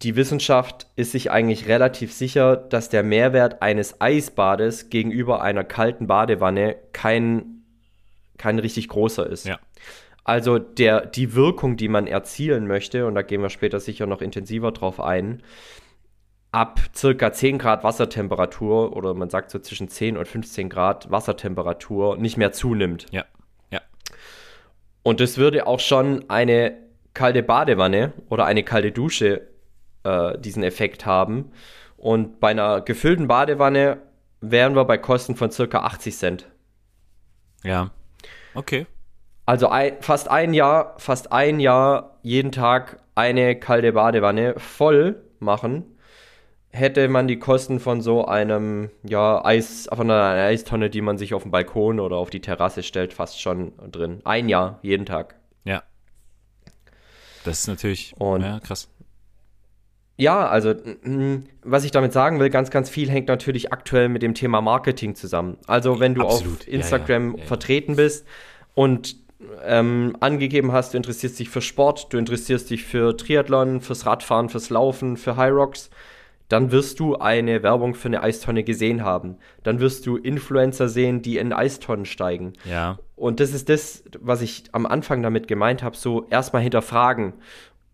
Die Wissenschaft ist sich eigentlich relativ sicher, dass der Mehrwert eines Eisbades gegenüber einer kalten Badewanne kein, kein richtig großer ist. Ja. Also der, die Wirkung, die man erzielen möchte, und da gehen wir später sicher noch intensiver drauf ein, ab circa 10 Grad Wassertemperatur oder man sagt so zwischen 10 und 15 Grad Wassertemperatur nicht mehr zunimmt. Ja, ja, Und das würde auch schon eine kalte Badewanne oder eine kalte Dusche äh, diesen Effekt haben. Und bei einer gefüllten Badewanne wären wir bei Kosten von circa 80 Cent. ja. Okay. Also ein, fast ein Jahr, fast ein Jahr jeden Tag eine kalte Badewanne voll machen, hätte man die Kosten von so einem, ja, Eis, von einer Eistonne, die man sich auf den Balkon oder auf die Terrasse stellt, fast schon drin. Ein Jahr, jeden Tag. Ja. Das ist natürlich Und- ja, krass. Ja, also mm, was ich damit sagen will, ganz, ganz viel hängt natürlich aktuell mit dem Thema Marketing zusammen. Also wenn du Absolut. auf Instagram ja, ja. vertreten bist und ähm, angegeben hast, du interessierst dich für Sport, du interessierst dich für Triathlon, fürs Radfahren, fürs Laufen, für High Rocks, dann wirst du eine Werbung für eine Eistonne gesehen haben. Dann wirst du Influencer sehen, die in Eistonnen steigen. Ja. Und das ist das, was ich am Anfang damit gemeint habe, so erstmal hinterfragen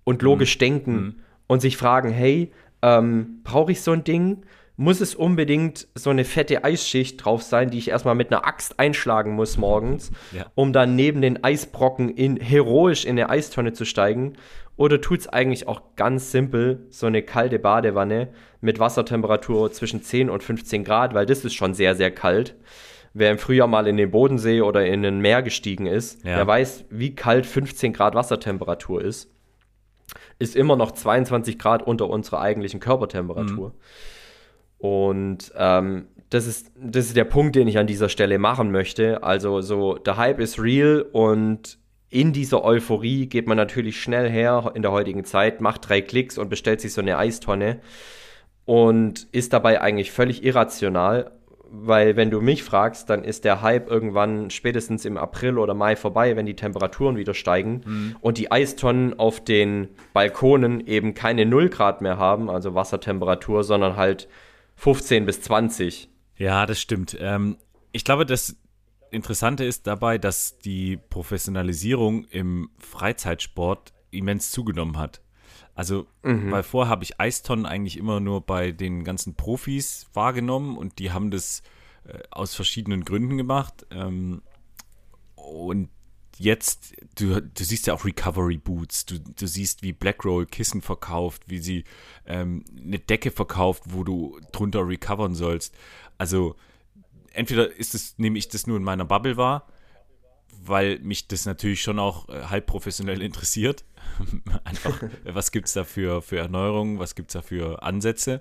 und logisch denken und sich fragen, hey, ähm, brauche ich so ein Ding? Muss es unbedingt so eine fette Eisschicht drauf sein, die ich erstmal mit einer Axt einschlagen muss morgens, Ja. um dann neben den Eisbrocken in, heroisch in eine Eistonne zu steigen? Oder tut es eigentlich auch ganz simpel so eine kalte Badewanne mit Wassertemperatur zwischen 10 und 15 Grad, weil das ist schon sehr, sehr kalt. Wer im Frühjahr mal in den Bodensee oder in ein Meer gestiegen ist, Ja. der weiß, wie kalt 15 Grad Wassertemperatur ist. Ist immer noch 22 Grad unter unserer eigentlichen Körpertemperatur. Und ähm, das, ist, das ist der Punkt, den ich an dieser Stelle machen möchte. Also so, der Hype ist real und in dieser Euphorie geht man natürlich schnell her in der heutigen Zeit, macht drei Klicks und bestellt sich so eine Eistonne und ist dabei eigentlich völlig irrational, weil wenn du mich fragst, dann ist der Hype irgendwann spätestens im April oder Mai vorbei, wenn die Temperaturen wieder steigen und die Eistonnen auf den Balkonen eben keine 0 Grad mehr haben, also Wassertemperatur, sondern halt 15 bis 20. Ja, das stimmt. Ähm, ich glaube, das Interessante ist dabei, dass die Professionalisierung im Freizeitsport immens zugenommen hat. Also, weil vorher habe ich Eistonnen eigentlich immer nur bei den ganzen Profis wahrgenommen und die haben das äh, aus verschiedenen Gründen gemacht. Ähm, und jetzt, du, du siehst ja auch Recovery Boots, du, du siehst, wie Blackroll Kissen verkauft, wie sie ähm, eine Decke verkauft, wo du drunter recovern sollst. Also entweder ist es, nehme ich das nur in meiner Bubble wahr, weil mich das natürlich schon auch äh, halb professionell interessiert. Einfach, was gibt es da für, für Erneuerungen, was gibt es da für Ansätze?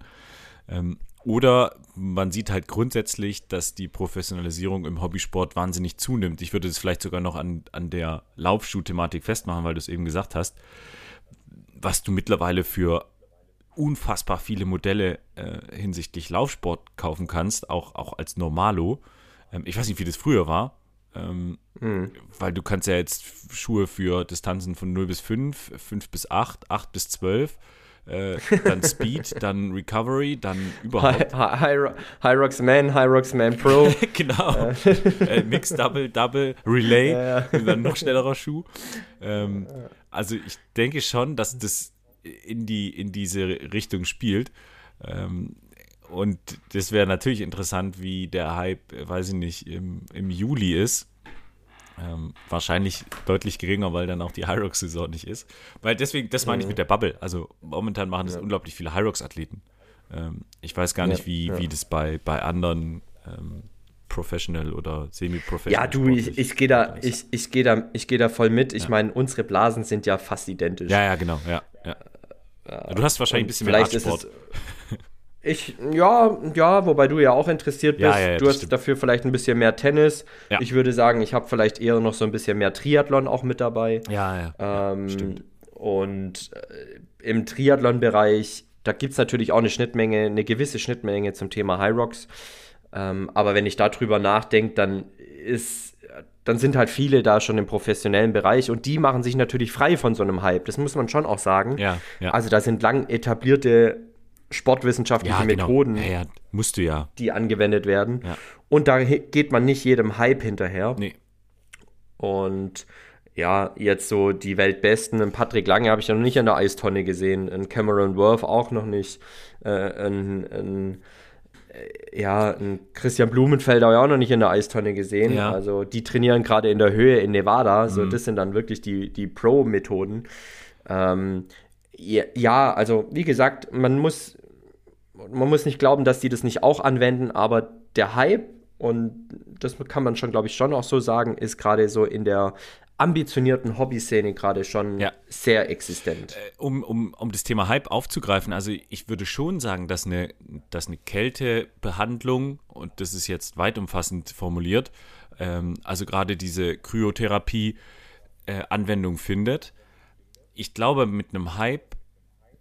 Ähm, oder man sieht halt grundsätzlich, dass die Professionalisierung im Hobbysport wahnsinnig zunimmt. Ich würde es vielleicht sogar noch an, an der Laufschuh-Thematik festmachen, weil du es eben gesagt hast, was du mittlerweile für unfassbar viele Modelle äh, hinsichtlich Laufsport kaufen kannst, auch, auch als Normalo. Ähm, ich weiß nicht, wie das früher war, ähm, weil du kannst ja jetzt Schuhe für Distanzen von 0 bis 5, 5 bis 8, 8 bis 12, äh, dann Speed, dann Recovery, dann überhaupt. Hy Hy Hy Rocks Man, Hy Rocks Man Pro. genau. äh, Mix, Double, Double, Relay, und dann noch schnellerer Schuh. Ähm, also ich denke schon, dass das in, die, in diese Richtung spielt. Ähm, und das wäre natürlich interessant, wie der Hype, äh, weiß ich nicht, im, im Juli ist. Ähm, wahrscheinlich deutlich geringer, weil dann auch die Hyrox-Saison nicht ist. Weil deswegen, das meine ich mit der Bubble. Also momentan machen das unglaublich viele Hyrox-Athleten. Ähm, ich weiß gar nicht, Ja, wie, ja. wie das bei, bei anderen ähm, Professional oder Semi-Professional Ja, du, ich, ich gehe da, ich, ich geh da, ich geh da voll mit. Ich meine, unsere Blasen sind ja fast identisch. Ja, ja, genau, ja. ja. Du hast wahrscheinlich ein bisschen mehr Radsport. Ich, ja, ja, wobei du ja auch interessiert bist. Ja, ja, ja, du hast stimmt. dafür vielleicht ein bisschen mehr Tennis. Ich würde sagen, ich habe vielleicht eher noch so ein bisschen mehr Triathlon auch mit dabei. Ja, ja. Ähm, stimmt. Und äh, im Triathlon-Bereich, da gibt es natürlich auch eine Schnittmenge, eine gewisse Schnittmenge zum Thema High Rocks. Ähm, aber wenn ich darüber nachdenke, dann ist, dann sind halt viele da schon im professionellen Bereich und die machen sich natürlich frei von so einem Hype. Das muss man schon auch sagen. Ja, ja. Also da sind lang etablierte sportwissenschaftliche ja, genau. Methoden, Ja, ja, musst du ja. die angewendet werden. Und da geht man nicht jedem Hype hinterher. Nee. Und ja, jetzt so die Weltbesten. Einen Patrick Lange habe ich ja noch nicht in der Eistonne gesehen. Einen Cameron Worth auch noch nicht. Äh, ein, ein, äh, ja, ein Christian Blumenfeld habe ich auch noch nicht in der Eistonne gesehen. Ja. Also die trainieren gerade in der Höhe in Nevada. Mhm. So, das sind dann wirklich die, die Pro-Methoden. Ähm, ja, also wie gesagt, man muss, man muss nicht glauben, dass die das nicht auch anwenden, aber der Hype, und das kann man schon, glaube ich, schon auch so sagen, ist gerade so in der ambitionierten Hobbyszene gerade schon Ja. sehr existent. um, um, um das Thema Hype aufzugreifen, also ich würde schon sagen, dass eine, dass eine Kältebehandlung, und das ist jetzt weit umfassend formuliert, ähm, also gerade diese Kryotherapie äh, Anwendung findet. Ich glaube, mit einem Hype,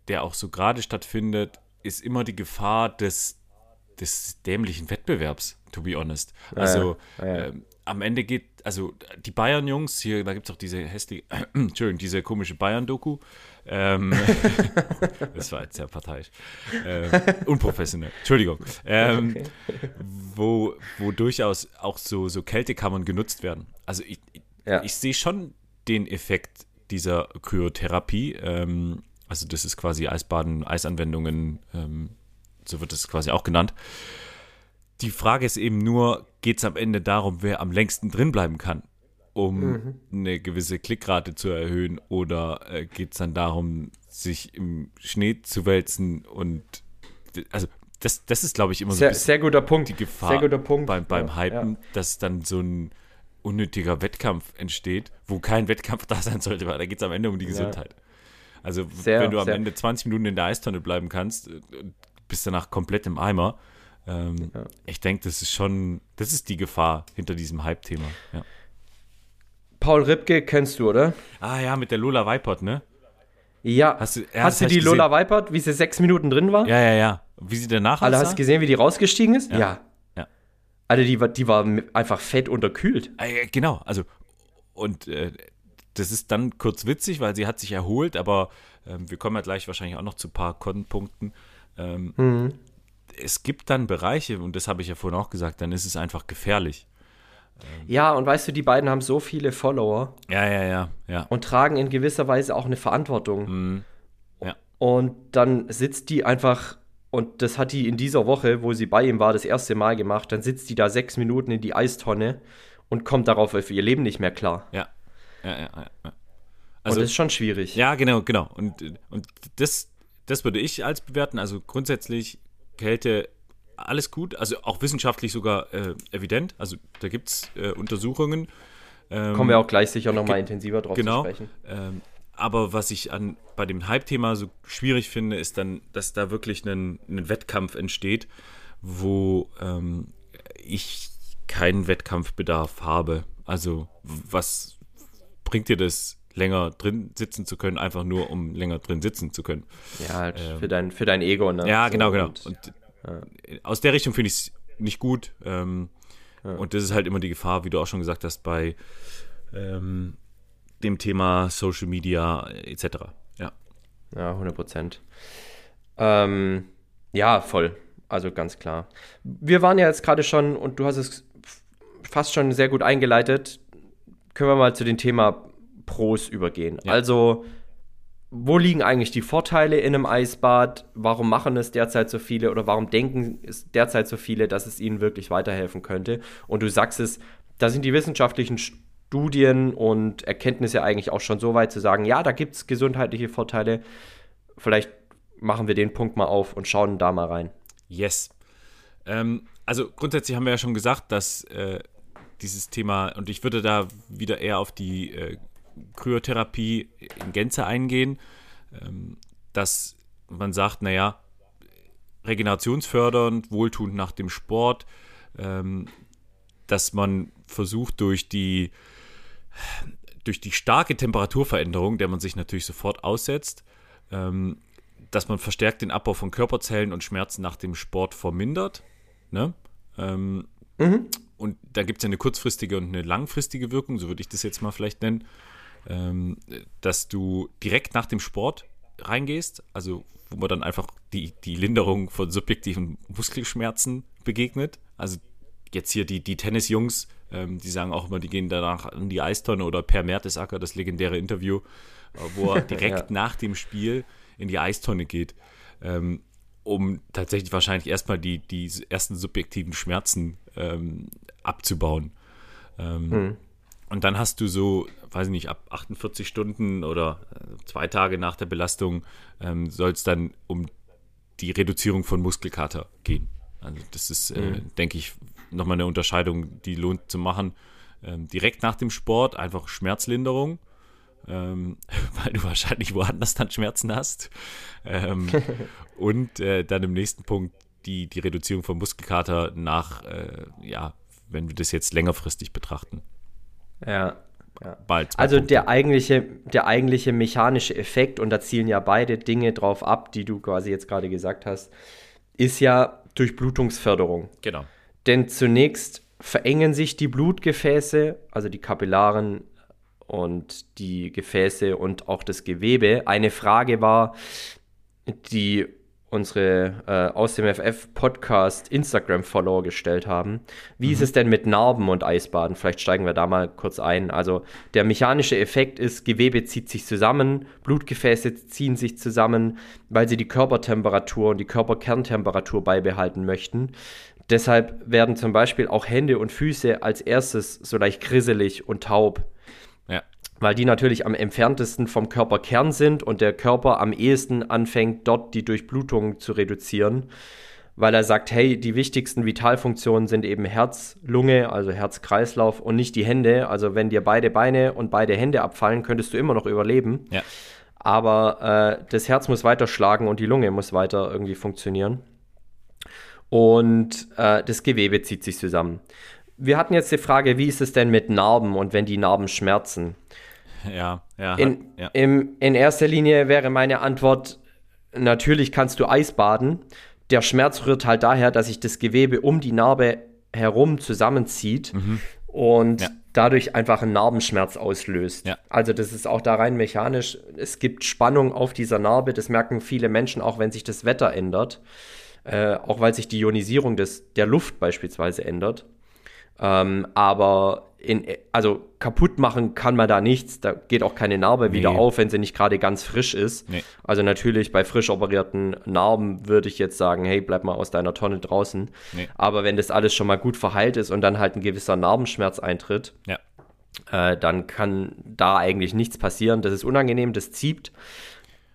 der auch so gerade stattfindet, ist immer die Gefahr des, des dämlichen Wettbewerbs, to be honest. Also ja, ja. ähm, am Ende geht, also die Bayern-Jungs, hier, da gibt es auch diese hässliche, Entschuldigung, diese komische Bayern-Doku. Ähm, das war jetzt sehr parteiisch. Ähm, unprofessionell, Entschuldigung. Ähm, wo, wo durchaus auch so, so Kältekammern genutzt werden. Also ich, ich sehe schon den Effekt dieser Kryotherapie. Ähm, also das ist quasi Eisbaden, Eisanwendungen, ähm, so wird es quasi auch genannt. Die Frage ist eben nur, geht es am Ende darum, wer am längsten drin bleiben kann, um mhm. eine gewisse Klickrate zu erhöhen, oder äh, geht es dann darum, sich im Schnee zu wälzen und also das, das ist, glaube ich, immer sehr, so sehr guter Punkt. die Gefahr sehr guter Punkt. beim, beim Ja, Hypen, ja. dass dann so ein unnötiger Wettkampf entsteht, wo kein Wettkampf da sein sollte, weil da geht es am Ende um die Gesundheit. Also Sehr, wenn du am sehr. Ende 20 Minuten in der Eistonne bleiben kannst, äh, bist danach komplett im Eimer. Ähm, Ja. Ich denke, das ist schon, das ist die Gefahr hinter diesem Hype-Thema. Ja. Paul Ripke kennst du, oder? Ah ja, mit der Lola Weipert, ne? Ja. Hast du- ja, hast du die Lola Weipert, wie sie sechs Minuten drin war? Ja, ja, ja. Wie sie danach aussah? hast du gesehen, wie die rausgestiegen ist? Ja. Ja. Alter, die war, die war einfach fett unterkühlt. Ah, ja, genau, also und äh, das ist dann kurz witzig, weil sie hat sich erholt, aber ähm, wir kommen ja gleich wahrscheinlich auch noch zu ein paar Kontenpunkten. Ähm, Mhm. Es gibt dann Bereiche, und das habe ich ja vorhin auch gesagt, dann ist es einfach gefährlich. Ja, und weißt du, die beiden haben so viele Follower Ja, ja, ja, ja. und tragen in gewisser Weise auch eine Verantwortung. Mhm. Ja. Und dann sitzt die einfach, und das hat die in dieser Woche, wo sie bei ihm war, das erste Mal gemacht, dann sitzt die da sechs Minuten in die Eistonne und kommt darauf auf ihr Leben nicht mehr klar. Ja, ja, ja. ja, ja. und das ist schon schwierig. Ja, genau, genau. Und, und das, das würde ich als bewerten. Also grundsätzlich Kälte alles gut, also auch wissenschaftlich sogar äh, evident. Also da gibt es äh, Untersuchungen. Ähm, Kommen wir auch gleich sicher nochmal intensiver drauf genau. zu sprechen. Ähm, aber was ich an, bei dem Hype-Thema so schwierig finde, ist dann, dass da wirklich ein, ein Wettkampf entsteht, wo ähm, ich keinen Wettkampfbedarf habe. Also was bringt dir das, länger drin sitzen zu können, einfach nur um länger drin sitzen zu können? Ja, halt Ähm, für, dein, für dein Ego, ne? Ja, So, genau, genau. Und, Und aus der Richtung finde ich es nicht gut. Ähm, Und das ist halt immer die Gefahr, wie du auch schon gesagt hast, bei ähm, dem Thema Social Media etc. Ja. ja, 100 Prozent. Ähm, ja, voll. Also ganz klar. Wir waren ja jetzt gerade schon, und du hast es fast schon sehr gut eingeleitet, können wir mal zu dem Thema Pros übergehen. Ja. Also, wo liegen eigentlich die Vorteile in einem Eisbad? Warum machen es derzeit so viele oder warum denken es derzeit so viele, dass es ihnen wirklich weiterhelfen könnte? Und du sagst es, da sind die wissenschaftlichen Studien und Erkenntnisse eigentlich auch schon so weit zu sagen, ja, da gibt es gesundheitliche Vorteile. Vielleicht machen wir den Punkt mal auf und schauen da mal rein. Yes. Ähm, also grundsätzlich haben wir ja schon gesagt, dass äh, dieses Thema, und ich würde da wieder eher auf die äh, Kryotherapie in Gänze eingehen, ähm, dass man sagt, naja, regenerationsfördernd, wohltuend nach dem Sport, ähm, dass man versucht durch die durch die starke Temperaturveränderung, der man sich natürlich sofort aussetzt, ähm, dass man verstärkt den Abbau von Körperzellen und Schmerzen nach dem Sport vermindert. Ne? Ähm, Und da gibt es ja eine kurzfristige und eine langfristige Wirkung, so würde ich das jetzt mal vielleicht nennen, ähm, dass du direkt nach dem Sport reingehst, also wo man dann einfach die, die Linderung von subjektiven Muskelschmerzen begegnet. Also jetzt hier die, die Tennisjungs, ähm, die sagen auch immer, die gehen danach in die Eistonne oder Per Mertesacker, das legendäre Interview, äh, wo er direkt Ja. nach dem Spiel in die Eistonne geht, ähm, um tatsächlich wahrscheinlich erstmal die, die ersten subjektiven Schmerzen ähm, abzubauen. Ähm, Und dann hast du so, weiß ich nicht, ab 48 Stunden oder äh, zwei Tage nach der Belastung ähm, soll es dann um die Reduzierung von Muskelkater gehen. Also das ist, äh, denke ich, nochmal eine Unterscheidung, die lohnt zu machen. Ähm, direkt nach dem Sport einfach Schmerzlinderung, ähm, weil du wahrscheinlich woanders dann Schmerzen hast. Ähm, und äh, dann im nächsten Punkt die, die Reduzierung von Muskelkater nach, äh, ja, wenn wir das jetzt längerfristig betrachten. Ja. ja. Also Punkte. der eigentliche, der eigentliche mechanische Effekt, und da zielen ja beide Dinge drauf ab, die du quasi jetzt gerade gesagt hast, ist ja Durchblutungsförderung. Genau. Denn zunächst verengen sich die Blutgefäße, also die Kapillaren und die Gefäße und auch das Gewebe. Eine Frage war, die unsere äh, aus dem FF Podcast Instagram-Follower gestellt haben. Wie mhm. ist es denn mit Narben und Eisbaden? Vielleicht steigen wir da mal kurz ein. Also der mechanische Effekt ist, Gewebe zieht sich zusammen, Blutgefäße ziehen sich zusammen, weil sie die Körpertemperatur und die Körperkerntemperatur beibehalten möchten. Deshalb werden zum Beispiel auch Hände und Füße als erstes so leicht grisselig und taub weil die natürlich am entferntesten vom Körperkern sind und der Körper am ehesten anfängt, dort die Durchblutung zu reduzieren, weil er sagt, hey, die wichtigsten Vitalfunktionen sind eben Herz, Lunge, also Herz-Kreislauf und nicht die Hände. Also wenn dir beide Beine und beide Hände abfallen, könntest du immer noch überleben. Ja. Aber äh, das Herz muss weiter schlagen und die Lunge muss weiter irgendwie funktionieren. Und äh, das Gewebe zieht sich zusammen. Wir hatten jetzt die Frage, wie ist es denn mit Narben und wenn die Narben schmerzen? Ja, ja. In, ja. Im, in erster Linie wäre meine Antwort, natürlich kannst du Eis baden. Der Schmerz rührt halt daher, dass sich das Gewebe um die Narbe herum zusammenzieht mhm. und ja. dadurch einfach einen Narbenschmerz auslöst. Ja. Also das ist auch da rein mechanisch. Es gibt Spannung auf dieser Narbe. Das merken viele Menschen auch, wenn sich das Wetter ändert. Äh, auch weil sich die Ionisierung des, der Luft beispielsweise ändert. Ähm, aber in, also kaputt machen kann man da nichts. Da geht auch keine Narbe nee. wieder auf, wenn sie nicht gerade ganz frisch ist. Nee. Also natürlich bei frisch operierten Narben würde ich jetzt sagen, hey, bleib mal aus deiner Tonne draußen. Nee. Aber wenn das alles schon mal gut verheilt ist und dann halt ein gewisser Narbenschmerz eintritt, ja. äh, dann kann da eigentlich nichts passieren. Das ist unangenehm, das zieht.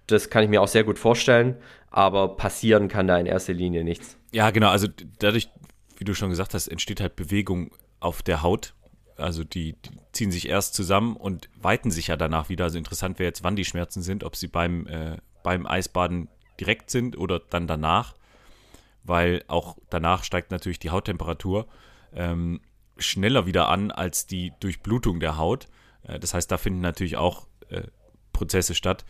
Das kann ich mir auch sehr gut vorstellen, aber passieren kann da in erster Linie nichts. Ja, genau. Also dadurch, wie du schon gesagt hast, entsteht halt Bewegung auf der Haut also die, die, ziehen sich erst zusammen und weiten sich ja danach wieder. Also interessant wäre jetzt, wann die Schmerzen sind, ob sie beim, äh, beim Eisbaden direkt sind oder dann danach, weil auch danach steigt natürlich die Hauttemperatur ähm, schneller wieder an als die Durchblutung der Haut. Äh, das heißt, da finden natürlich auch äh, Prozesse statt,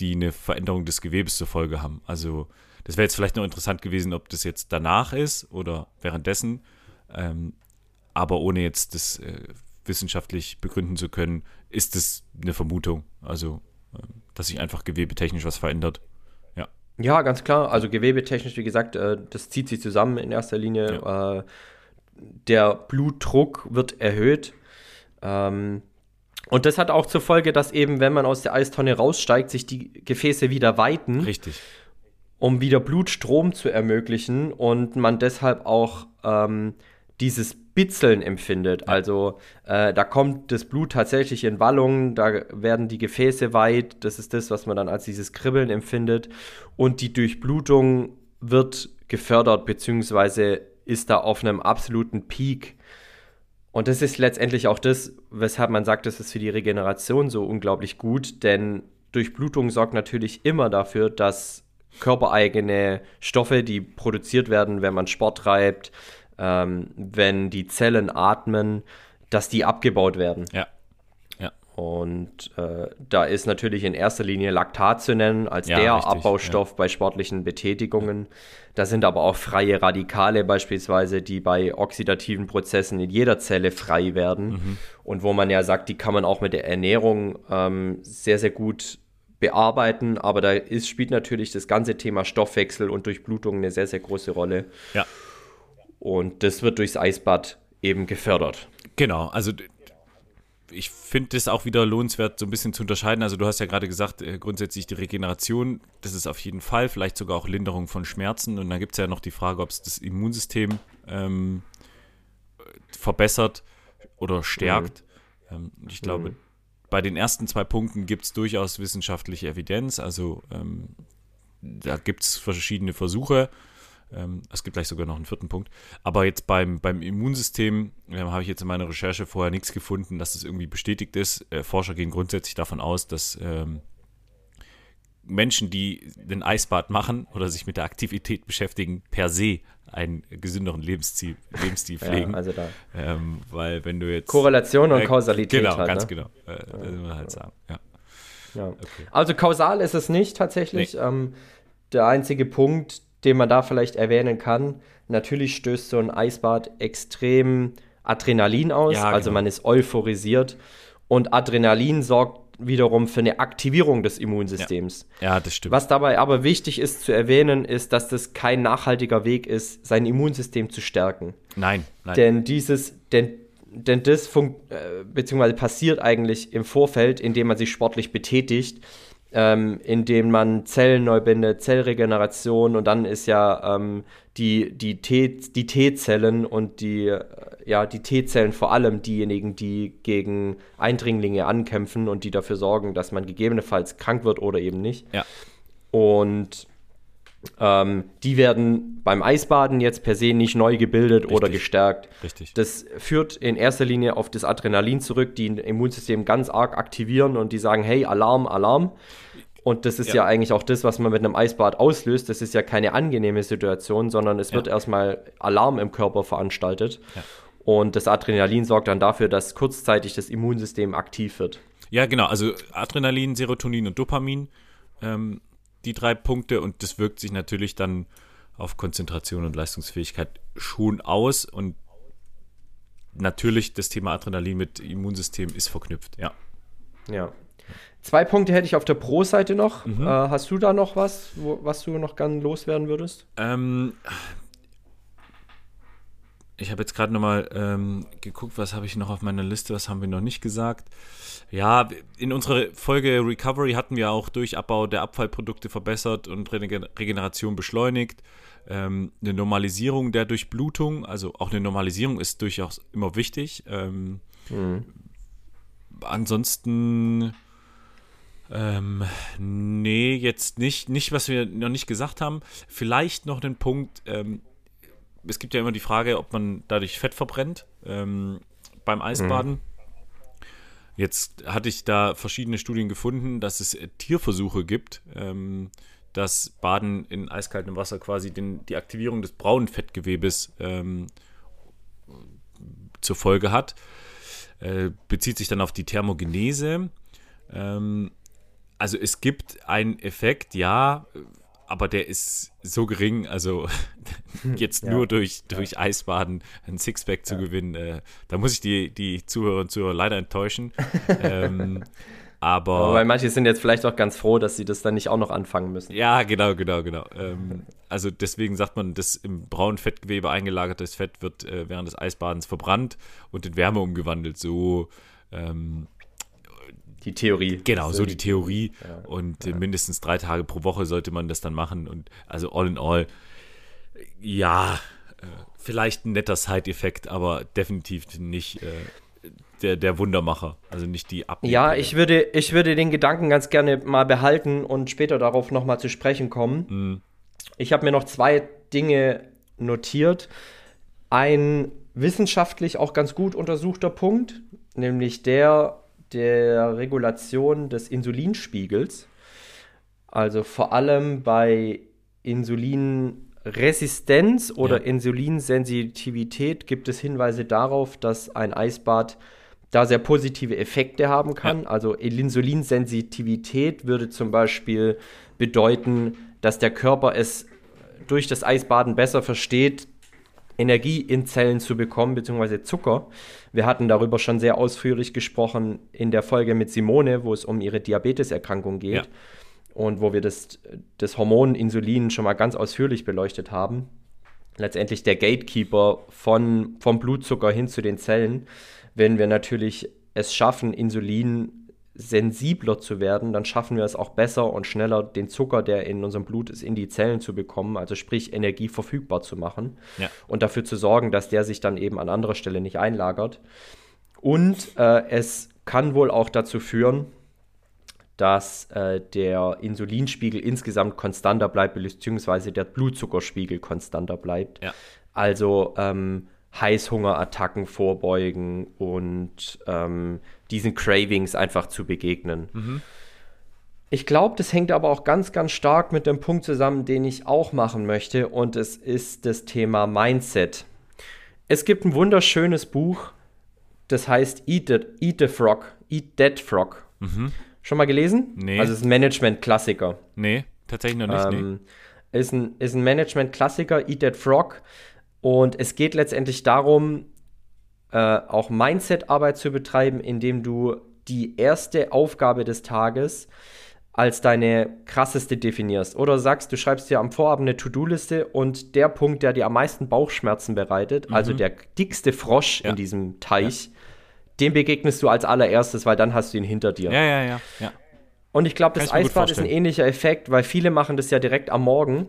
die eine Veränderung des Gewebes zur Folge haben. Also das wäre jetzt vielleicht noch interessant gewesen, ob das jetzt danach ist oder währenddessen. Ähm, aber ohne jetzt das äh, wissenschaftlich begründen zu können, ist es eine Vermutung. Also, äh, dass sich einfach gewebetechnisch was verändert. Ja. Ja, ganz klar. Also gewebetechnisch, wie gesagt, äh, das zieht sich zusammen in erster Linie. Ja. Äh, der Blutdruck wird erhöht. Ähm, und das hat auch zur Folge, dass eben, wenn man aus der Eistonne raussteigt, sich die Gefäße wieder weiten. Richtig. Um wieder Blutstrom zu ermöglichen und man deshalb auch ähm, dieses Bitzeln empfindet. Also äh, da kommt das Blut tatsächlich in Wallungen, da werden die Gefäße weit, das ist das, was man dann als dieses Kribbeln empfindet. Und die Durchblutung wird gefördert, beziehungsweise ist da auf einem absoluten Peak. Und das ist letztendlich auch das, weshalb man sagt, das ist für die Regeneration so unglaublich gut, denn Durchblutung sorgt natürlich immer dafür, dass körpereigene Stoffe, die produziert werden, wenn man Sport treibt, ähm, wenn die Zellen atmen, dass die abgebaut werden. Ja. ja. Und äh, da ist natürlich in erster Linie Laktat zu nennen als ja, der richtig, Abbaustoff ja. bei sportlichen Betätigungen. Da sind aber auch freie Radikale beispielsweise, die bei oxidativen Prozessen in jeder Zelle frei werden. Mhm. Und wo man ja sagt, die kann man auch mit der Ernährung ähm, sehr, sehr gut bearbeiten. Aber da ist, spielt natürlich das ganze Thema Stoffwechsel und Durchblutung eine sehr, sehr große Rolle. Ja. Und das wird durchs Eisbad eben gefördert. Genau, also ich finde es auch wieder lohnenswert, so ein bisschen zu unterscheiden. Also du hast ja gerade gesagt, äh, grundsätzlich die Regeneration, das ist auf jeden Fall, vielleicht sogar auch Linderung von Schmerzen. Und dann gibt es ja noch die Frage, ob es das Immunsystem ähm, verbessert oder stärkt. Mhm. Ähm, ich glaube, mhm. bei den ersten zwei Punkten gibt es durchaus wissenschaftliche Evidenz. Also ähm, da gibt es verschiedene Versuche. Ähm, es gibt gleich sogar noch einen vierten Punkt. Aber jetzt beim, beim Immunsystem äh, habe ich jetzt in meiner Recherche vorher nichts gefunden, dass das irgendwie bestätigt ist. Äh, Forscher gehen grundsätzlich davon aus, dass ähm, Menschen, die den Eisbad machen oder sich mit der Aktivität beschäftigen, per se einen gesünderen Lebensstil, Lebensstil pflegen. Ja, also da. Ähm, weil wenn du jetzt. Korrelation und äh, Kausalität. Genau, halt, ganz ne? genau. Äh, ja. Das muss man halt sagen. Ja. ja. Okay. Also kausal ist es nicht tatsächlich. Nee. Ähm, der einzige Punkt, den man da vielleicht erwähnen kann. Natürlich stößt so ein Eisbad extrem Adrenalin aus, ja, also genau. man ist euphorisiert und Adrenalin sorgt wiederum für eine Aktivierung des Immunsystems. Ja, ja das stimmt. Was dabei aber wichtig ist zu erwähnen, ist, dass das kein nachhaltiger Weg ist, sein Immunsystem zu stärken. Nein, nein. Denn dieses, denn, denn das funkt, äh, beziehungsweise passiert eigentlich im Vorfeld, indem man sich sportlich betätigt, ähm, indem man Zellen neu bindet, Zellregeneration und dann ist ja ähm, die, die, T, die T-Zellen und die, äh, ja, die T-Zellen vor allem diejenigen, die gegen Eindringlinge ankämpfen und die dafür sorgen, dass man gegebenenfalls krank wird oder eben nicht. Ja. Und ähm, die werden beim Eisbaden jetzt per se nicht neu gebildet Richtig. oder gestärkt. Richtig. Das führt in erster Linie auf das Adrenalin zurück, die ein Immunsystem ganz arg aktivieren und die sagen, hey, Alarm, Alarm. Und das ist ja. Ja. eigentlich auch das, was man mit einem Eisbad auslöst. Das ist ja keine angenehme Situation, sondern es wird Ja. erstmal Alarm im Körper veranstaltet. Ja. Und das Adrenalin sorgt dann dafür, dass kurzzeitig das Immunsystem aktiv wird. Ja, genau. Also Adrenalin, Serotonin und Dopamin, ähm, die drei Punkte. Und das wirkt sich natürlich dann auf Konzentration und Leistungsfähigkeit schon aus. Und natürlich das Thema Adrenalin mit Immunsystem ist verknüpft. Ja. Ja. Zwei Punkte hätte ich auf der Pro-Seite noch. Mhm. Äh, hast du da noch was, wo, was du noch gern loswerden würdest? Ähm, ich habe jetzt gerade nochmal ähm, geguckt, was habe ich noch auf meiner Liste, was haben wir noch nicht gesagt. Ja, in unserer Folge Recovery hatten wir auch durch Abbau der Abfallprodukte verbessert und Rege- Regeneration beschleunigt. Ähm, eine Normalisierung der Durchblutung, also auch eine Normalisierung ist durchaus immer wichtig. Ähm, Ansonsten, ähm, nee, jetzt nicht, nicht, was wir noch nicht gesagt haben. Vielleicht noch einen Punkt, ähm, es gibt ja immer die Frage, ob man dadurch Fett verbrennt ähm, beim Eisbaden. Jetzt hatte ich da verschiedene Studien gefunden, dass es äh, Tierversuche gibt, ähm, dass Baden in eiskaltem Wasser quasi den, die Aktivierung des braunen Fettgewebes ähm, zur Folge hat. Äh, bezieht sich dann auf die Thermogenese. Ähm, also es gibt einen Effekt, ja, aber der ist so gering, also jetzt Ja. nur durch, durch Eisbaden ein Sixpack zu gewinnen, äh, da muss ich die, die Zuhörer und Zuhörer leider enttäuschen. ähm, aber Aber weil manche sind jetzt vielleicht auch ganz froh, dass sie das dann nicht auch noch anfangen müssen. ja, genau, genau, genau. Ähm, also deswegen sagt man, das im braunen Fettgewebe eingelagertes Fett wird äh, während des Eisbadens verbrannt und in Wärme umgewandelt. So ähm, Die Theorie. Genau, so die Theorie. ja. Und äh, mindestens drei Tage pro Woche sollte man das dann machen. Und also all in all, ja, äh, vielleicht ein netter Side-Effekt, aber definitiv nicht äh, der, der Wundermacher. Also nicht die Abnehmung. Ja, ich würde, ich würde den Gedanken ganz gerne mal behalten und später darauf nochmal zu sprechen kommen. Mhm. Ich habe mir noch zwei Dinge notiert. Ein wissenschaftlich auch ganz gut untersuchter Punkt, nämlich der der Regulation des Insulinspiegels. Also vor allem bei Insulinresistenz oder Ja. Insulinsensitivität gibt es Hinweise darauf, dass ein Eisbad da sehr positive Effekte haben kann. Also Insulinsensitivität würde zum Beispiel bedeuten, dass der Körper es durch das Eisbaden besser versteht, Energie in Zellen zu bekommen, beziehungsweise Zucker. Wir hatten darüber schon sehr ausführlich gesprochen in der Folge mit Simone, wo es um ihre Diabeteserkrankung geht Ja. und wo wir das, das Hormon Insulin schon mal ganz ausführlich beleuchtet haben. Letztendlich der Gatekeeper von, vom Blutzucker hin zu den Zellen. Wenn wir natürlich es schaffen, Insulin sensibler zu werden, dann schaffen wir es auch besser und schneller, den Zucker, der in unserem Blut ist, in die Zellen zu bekommen, also sprich Energie verfügbar zu machen Ja. und dafür zu sorgen, dass der sich dann eben an anderer Stelle nicht einlagert. Und äh, es kann wohl auch dazu führen, dass äh, der Insulinspiegel insgesamt konstanter bleibt, beziehungsweise der Blutzuckerspiegel konstanter bleibt. Ja. Also ähm, Heißhungerattacken vorbeugen und ähm, diesen Cravings einfach zu begegnen. Ich glaube, das hängt aber auch ganz, ganz stark mit dem Punkt zusammen, den ich auch machen möchte, und es ist das Thema Mindset. Es gibt ein wunderschönes Buch, das heißt Eat, the, Eat the Frog, Eat That Frog. Schon mal gelesen? Nee. Also es ist ein Management-Klassiker. Nee, tatsächlich noch nicht. nee. Ähm, ist ein, ist ein Management-Klassiker, Eat That Frog. Und es geht letztendlich darum, äh, auch Mindset-Arbeit zu betreiben, indem du die erste Aufgabe des Tages als deine krasseste definierst. Oder sagst, du schreibst dir am Vorabend eine To-Do-Liste und der Punkt, der dir am meisten Bauchschmerzen bereitet, also der dickste Frosch Ja. in diesem Teich, dem begegnest du als allererstes, weil dann hast du ihn hinter dir. Ja, ja, ja, ja. Und ich glaube, das Eisbad ist ein ähnlicher Effekt, weil viele machen das ja direkt am Morgen.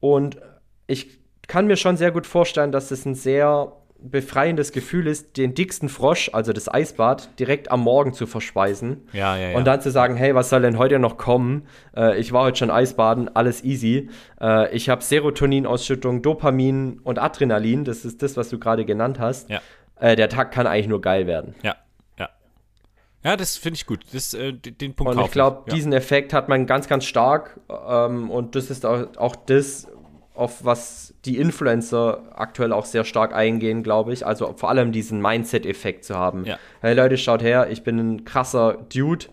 Und ich kann mir schon sehr gut vorstellen, dass es ein sehr befreiendes Gefühl ist, den dicksten Frosch, also das Eisbad, direkt am Morgen zu verspeisen. Ja, ja, ja. Und dann zu sagen, hey, was soll denn heute noch kommen? Äh, ich war heute schon Eisbaden, alles easy. Äh, ich habe Serotoninausschüttung, Dopamin und Adrenalin, das ist das, was du gerade genannt hast. Ja. Äh, der Tag kann eigentlich nur geil werden. Ja, ja. Ja, das finde ich gut. Das, äh, den Punkt Und ich glaube, diesen Effekt hat man ganz, ganz stark. Ähm, und das ist auch, auch das, auf was die Influencer aktuell auch sehr stark eingehen, glaube ich. Also vor allem diesen Mindset-Effekt zu haben. Ja. Hey Leute, schaut her, ich bin ein krasser Dude.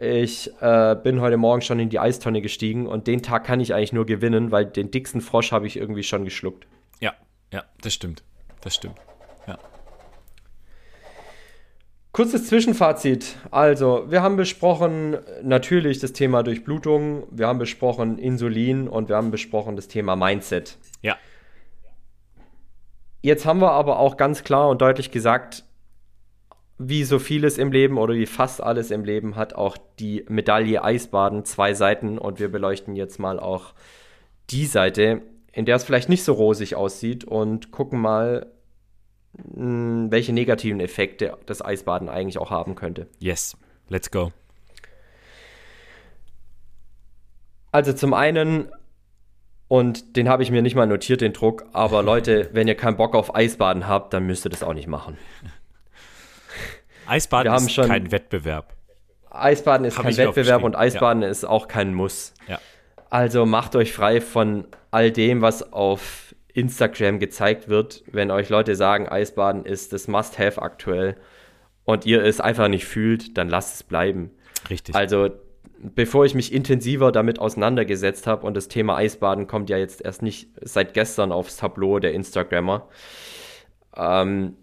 Ich äh, bin heute Morgen schon in die Eistonne gestiegen und den Tag kann ich eigentlich nur gewinnen, weil den dicksten Frosch habe ich irgendwie schon geschluckt. Ja, ja, das stimmt. Das stimmt. Kurzes Zwischenfazit. Also, wir haben besprochen natürlich das Thema Durchblutung, wir haben besprochen Insulin und wir haben besprochen das Thema Mindset. Ja, Jetzt haben wir aber auch ganz klar und deutlich gesagt, wie so vieles im Leben oder wie fast alles im Leben hat auch die Medaille Eisbaden zwei Seiten und wir beleuchten jetzt mal auch die Seite, in der es vielleicht nicht so rosig aussieht und gucken mal, welche negativen Effekte das Eisbaden eigentlich auch haben könnte. yes. Let's go. Also zum einen, und den habe ich mir nicht mal notiert, den Druck, aber Leute, wenn ihr keinen Bock auf Eisbaden habt, dann müsst ihr das auch nicht machen. Eisbaden Wir haben ist schon- kein Wettbewerb. Eisbaden ist Hab kein Wettbewerb und Eisbaden ist auch kein Muss. Ja. Also macht euch frei von all dem, was auf Instagram gezeigt wird. Wenn euch Leute sagen, Eisbaden ist das Must-Have aktuell und ihr es einfach nicht fühlt, dann lasst es bleiben. Richtig. Also, bevor ich mich intensiver damit auseinandergesetzt habe, und das Thema Eisbaden kommt ja jetzt erst nicht seit gestern aufs Tableau der Instagrammer, ähm,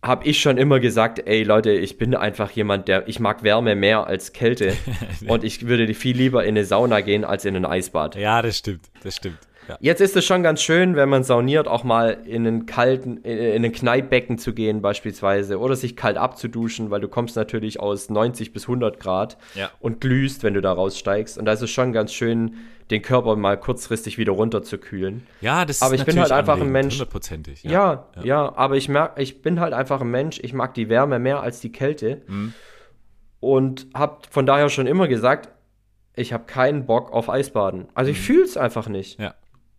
habe ich schon immer gesagt, ey Leute, ich bin einfach jemand, der, ich mag Wärme mehr als Kälte und ich würde viel lieber in eine Sauna gehen als in ein Eisbad. ja, das stimmt. Das stimmt. Ja. Jetzt ist es schon ganz schön, wenn man sauniert, auch mal in einen kalten, in, in ein Kneippbecken zu gehen beispielsweise oder sich kalt abzuduschen, weil du kommst natürlich aus 90 bis 100 Grad Ja. und glühst, wenn du da raussteigst. Und da ist es schon ganz schön, den Körper mal kurzfristig wieder runterzukühlen. Ja, das Aber ist ich bin halt einfach ein Mensch- Hundertprozentig. Ja, ja, aber ich merk, ich bin halt einfach ein Mensch, ich mag die Wärme mehr als die Kälte. Mhm. Und habe von daher schon immer gesagt, ich habe keinen Bock auf Eisbaden. Also ich fühle es einfach nicht. Mhm. Ja.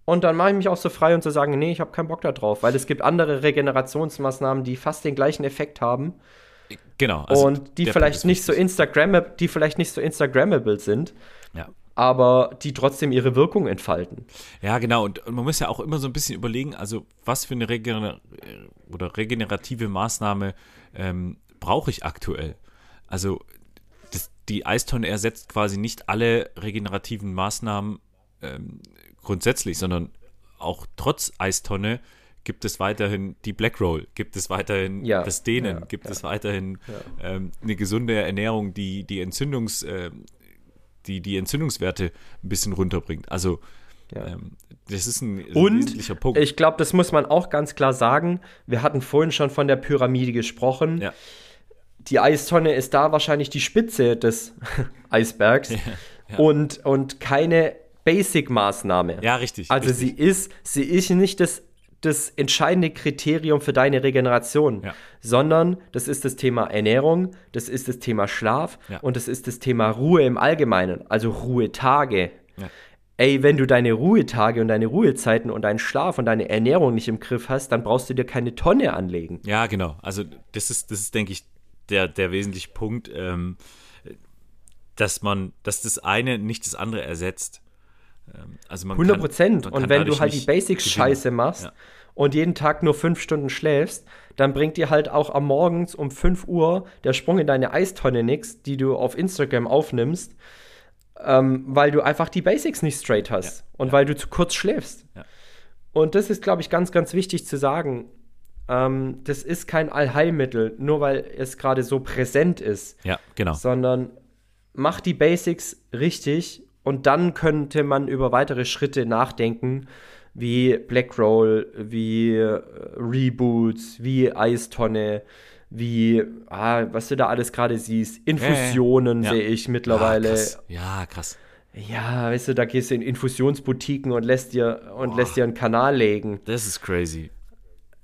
Und dann mache ich mich auch so frei und zu sagen, nee, ich habe keinen Bock da drauf, weil es gibt andere Regenerationsmaßnahmen, die fast den gleichen Effekt haben Genau. also und die vielleicht nicht so. Instagrammable, die vielleicht nicht so Instagrammable sind, Ja. aber die trotzdem ihre Wirkung entfalten. Ja, genau. Und, und man muss ja auch immer so ein bisschen überlegen, also was für eine Regener oder regenerative Maßnahme ähm, brauche ich aktuell? Also das, die Eistonne ersetzt quasi nicht alle regenerativen Maßnahmen ähm, grundsätzlich, sondern auch trotz Eistonne gibt es weiterhin die Black Roll, gibt es weiterhin Ja, das Dehnen, ja, gibt ja. es weiterhin ähm, eine gesunde Ernährung, die die Entzündungs, ähm, die, die Entzündungswerte ein bisschen runterbringt. Also ähm, das ist ein, ist ein Und wesentlicher Punkt. ich glaube, das muss man auch ganz klar sagen. Wir hatten vorhin schon von der Pyramide gesprochen. Die Eistonne ist da wahrscheinlich die Spitze des Eisbergs. Und, und keine Basic-Maßnahme. ja, richtig. Also richtig. sie ist, sie ist nicht das, das entscheidende Kriterium für deine Regeneration, Ja. sondern das ist das Thema Ernährung, das ist das Thema Schlaf Ja. und das ist das Thema Ruhe im Allgemeinen, also Ruhetage. Ja. Ey, wenn du deine Ruhetage und deine Ruhezeiten und deinen Schlaf und deine Ernährung nicht im Griff hast, dann brauchst du dir keine Tonne anlegen. Ja, genau. Also das ist, das ist, denke ich, der, der wesentliche Punkt, ähm, dass man, dass das eine nicht das andere ersetzt. Ähm, also man 100 kann- Prozent. Und wenn du halt die nicht Basics gewinnen. scheiße machst Ja. und jeden Tag nur fünf Stunden schläfst, dann bringt dir halt auch am Morgens um 5 Uhr der Sprung in deine Eistonne nix, die du auf Instagram aufnimmst, ähm, weil du einfach die Basics nicht straight hast Ja. und Ja. weil du zu kurz schläfst. Und das ist, glaube ich, ganz, ganz wichtig zu sagen. ähm, das ist kein Allheilmittel, nur weil es gerade so präsent ist. Ja, genau. Sondern mach die Basics richtig und dann könnte man über weitere Schritte nachdenken, wie Blackroll, wie äh, Reboots, wie Eistonne, wie, ah, was du da alles gerade siehst, Infusionen ja. sehe ich mittlerweile. Ah, krass. Ja, krass. Ja, weißt du, da gehst du in Infusionsboutiquen und lässt dir und Boah. lässt dir einen Kanal legen. Das ist crazy.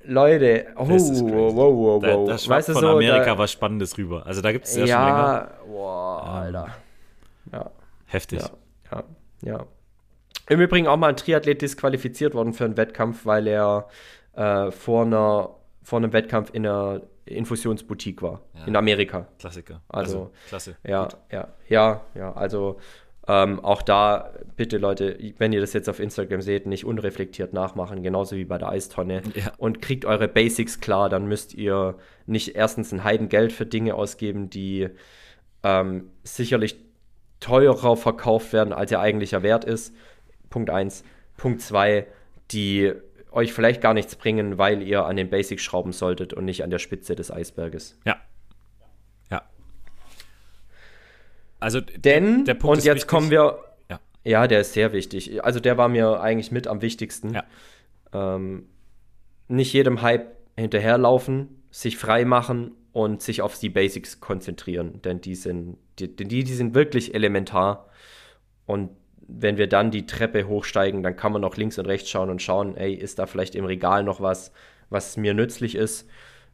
Leute, oh, wow, wow, Da, wow. da schwappt weißt du von so, Amerika da, was Spannendes rüber. Also da gibt es ja, schon länger. ja, boah, Alter. Ja, Heftig. ja, ja. Im Übrigen auch mal ein Triathlet disqualifiziert worden für einen Wettkampf, weil er äh, vor, einer, vor einem Wettkampf in einer Infusionsboutique war. Ja. In Amerika. Klassiker. Also, klasse. Ja, Gut. ja, ja, ja. Also ähm, auch da bitte Leute, wenn ihr das jetzt auf Instagram seht, nicht unreflektiert nachmachen, genauso wie bei der Eistonne. Ja. Und kriegt eure Basics klar, dann müsst ihr nicht erstens ein Heidengeld für Dinge ausgeben, die ähm, sicherlich teurer verkauft werden, als ihr eigentlicher Wert ist. Punkt 1. Punkt 2, die euch vielleicht gar nichts bringen, weil ihr an den Basics schrauben solltet und nicht an der Spitze des Eisberges. Ja. Ja. Also Denn, der Punkt und ist jetzt wichtig. kommen wir, Ja. ja, der ist sehr wichtig. Also der war mir eigentlich mit am wichtigsten. Ja. Ähm, nicht jedem Hype hinterherlaufen, sich frei machen und sich auf die Basics konzentrieren, denn die sind, die, die, die sind wirklich elementar. Und wenn wir dann die Treppe hochsteigen, dann kann man noch links und rechts schauen und schauen, ey, ist da vielleicht im Regal noch was, was mir nützlich ist.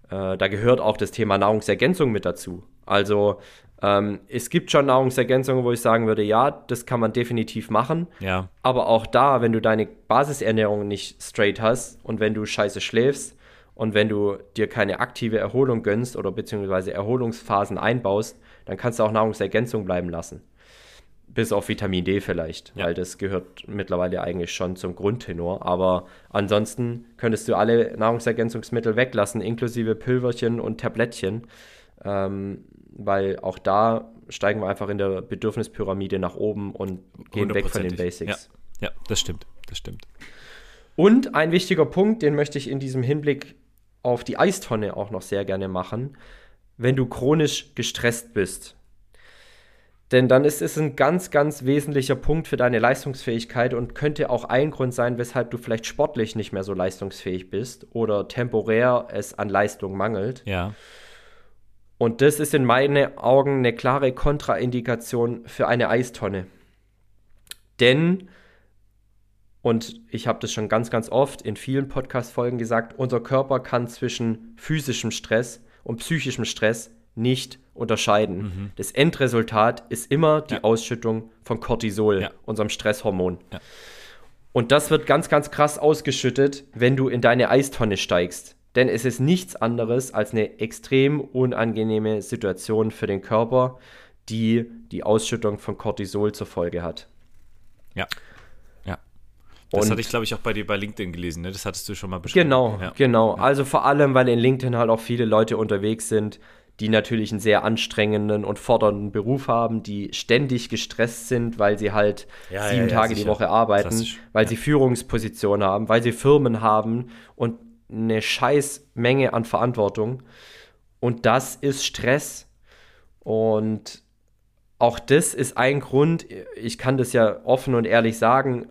Äh, da gehört auch das Thema Nahrungsergänzung mit dazu. Also ähm, es gibt schon Nahrungsergänzungen, wo ich sagen würde, ja, das kann man definitiv machen. Ja. Aber auch da, wenn du deine Basisernährung nicht straight hast und wenn du scheiße schläfst und wenn du dir keine aktive Erholung gönnst oder beziehungsweise Erholungsphasen einbaust, dann kannst du auch Nahrungsergänzung bleiben lassen. Bis auf Vitamin D vielleicht, Ja. weil das gehört mittlerweile eigentlich schon zum Grundtenor. Aber ansonsten könntest du alle Nahrungsergänzungsmittel weglassen, inklusive Pülverchen und Tablettchen. Ähm, weil auch da steigen wir einfach in der Bedürfnispyramide nach oben und gehen weg von den. Basics. Ja. ja, das stimmt. Das stimmt. Und ein wichtiger Punkt, den möchte ich in diesem Hinblick auf die Eistonne auch noch sehr gerne machen, wenn du chronisch gestresst bist. Denn dann ist es ein ganz, ganz wesentlicher Punkt für deine Leistungsfähigkeit und könnte auch ein Grund sein, weshalb du vielleicht sportlich nicht mehr so leistungsfähig bist oder temporär es an Leistung mangelt. Ja. Und das ist in meinen Augen eine klare Kontraindikation für eine Eistonne. Denn, und ich habe das schon ganz, ganz oft in vielen Podcast-Folgen gesagt, unser Körper kann zwischen physischem Stress und psychischem Stress nicht unterscheiden. Das Endresultat ist immer die Ja. Ausschüttung von Cortisol, Ja. unserem Stresshormon. Ja. Und das wird ganz, ganz krass ausgeschüttet, wenn du in deine Eistonne steigst. Denn es ist nichts anderes als eine extrem unangenehme Situation für den Körper, die die Ausschüttung von Cortisol zur Folge hat. Ja. Das Und- hatte ich, glaube ich, auch bei dir bei LinkedIn gelesen, ne? Das hattest du schon mal beschrieben. Genau, Ja. genau. Also vor allem, weil in LinkedIn halt auch viele Leute unterwegs sind, die natürlich einen sehr anstrengenden und fordernden Beruf haben, die ständig gestresst sind, weil sie halt Ja, sieben ja, Tage die sicher. Woche arbeiten, Klassisch. weil sie Führungspositionen haben, weil sie Firmen haben und eine scheiß Menge an Verantwortung. Und das ist Stress. Und auch das ist ein Grund, ich kann das ja offen und ehrlich sagen,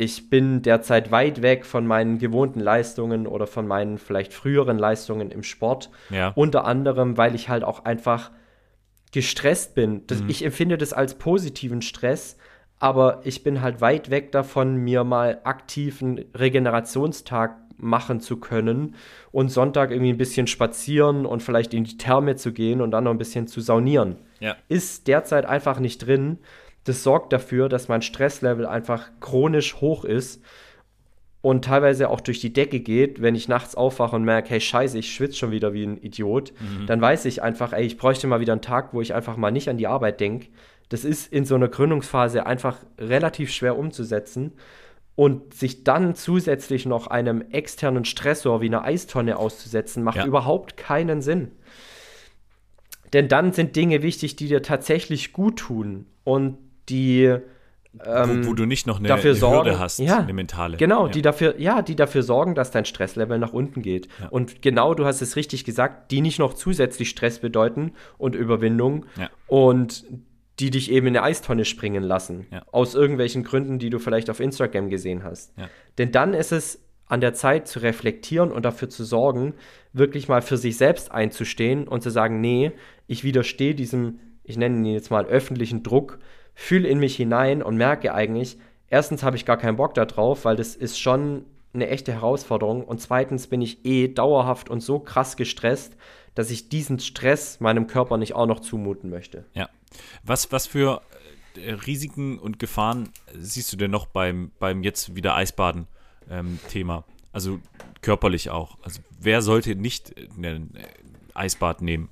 ich bin derzeit weit weg von meinen gewohnten Leistungen oder von meinen vielleicht früheren Leistungen im Sport. Ja. Unter anderem, weil ich halt auch einfach gestresst bin. Das, Ich empfinde das als positiven Stress, aber ich bin halt weit weg davon, mir mal aktiven Regenerationstag machen zu können und Sonntag irgendwie ein bisschen spazieren und vielleicht in die Therme zu gehen und dann noch ein bisschen zu saunieren Ja. ist derzeit einfach nicht drin. Das sorgt dafür, dass mein Stresslevel einfach chronisch hoch ist und teilweise auch durch die Decke geht, wenn ich nachts aufwache und merke, hey Scheiße, ich schwitze schon wieder wie ein Idiot, dann weiß ich einfach, ey, ich bräuchte mal wieder einen Tag, wo ich einfach mal nicht an die Arbeit denke. Das ist in so einer Gründungsphase einfach relativ schwer umzusetzen. Und sich dann zusätzlich noch einem externen Stressor wie einer Eistonne auszusetzen, macht Ja. überhaupt keinen Sinn. Denn dann sind Dinge wichtig, die dir tatsächlich gut tun und die ähm, wo, wo, du nicht noch eine, dafür eine sorgen, Hürde hast, ja, eine mentale. Genau, ja. die dafür, ja, die dafür sorgen, dass dein Stresslevel nach unten geht. Ja. Und genau, du hast es richtig gesagt, die nicht noch zusätzlich Stress bedeuten und Überwindung und die dich eben in eine Eistonne springen lassen. Aus irgendwelchen Gründen, die du vielleicht auf Instagram gesehen hast. Denn dann ist es an der Zeit zu reflektieren und dafür zu sorgen, wirklich mal für sich selbst einzustehen und zu sagen, nee, ich widerstehe diesem, ich nenne ihn jetzt mal öffentlichen Druck, fühle in mich hinein und merke eigentlich, erstens habe ich gar keinen Bock darauf, weil das ist schon eine echte Herausforderung und zweitens bin ich eh dauerhaft und so krass gestresst, dass ich diesen Stress meinem Körper nicht auch noch zumuten möchte. Ja. Was, was für äh, Risiken und Gefahren siehst du denn noch beim, beim jetzt wieder Eisbaden ähm? Also körperlich auch. Also wer sollte nicht ein Eisbad nehmen?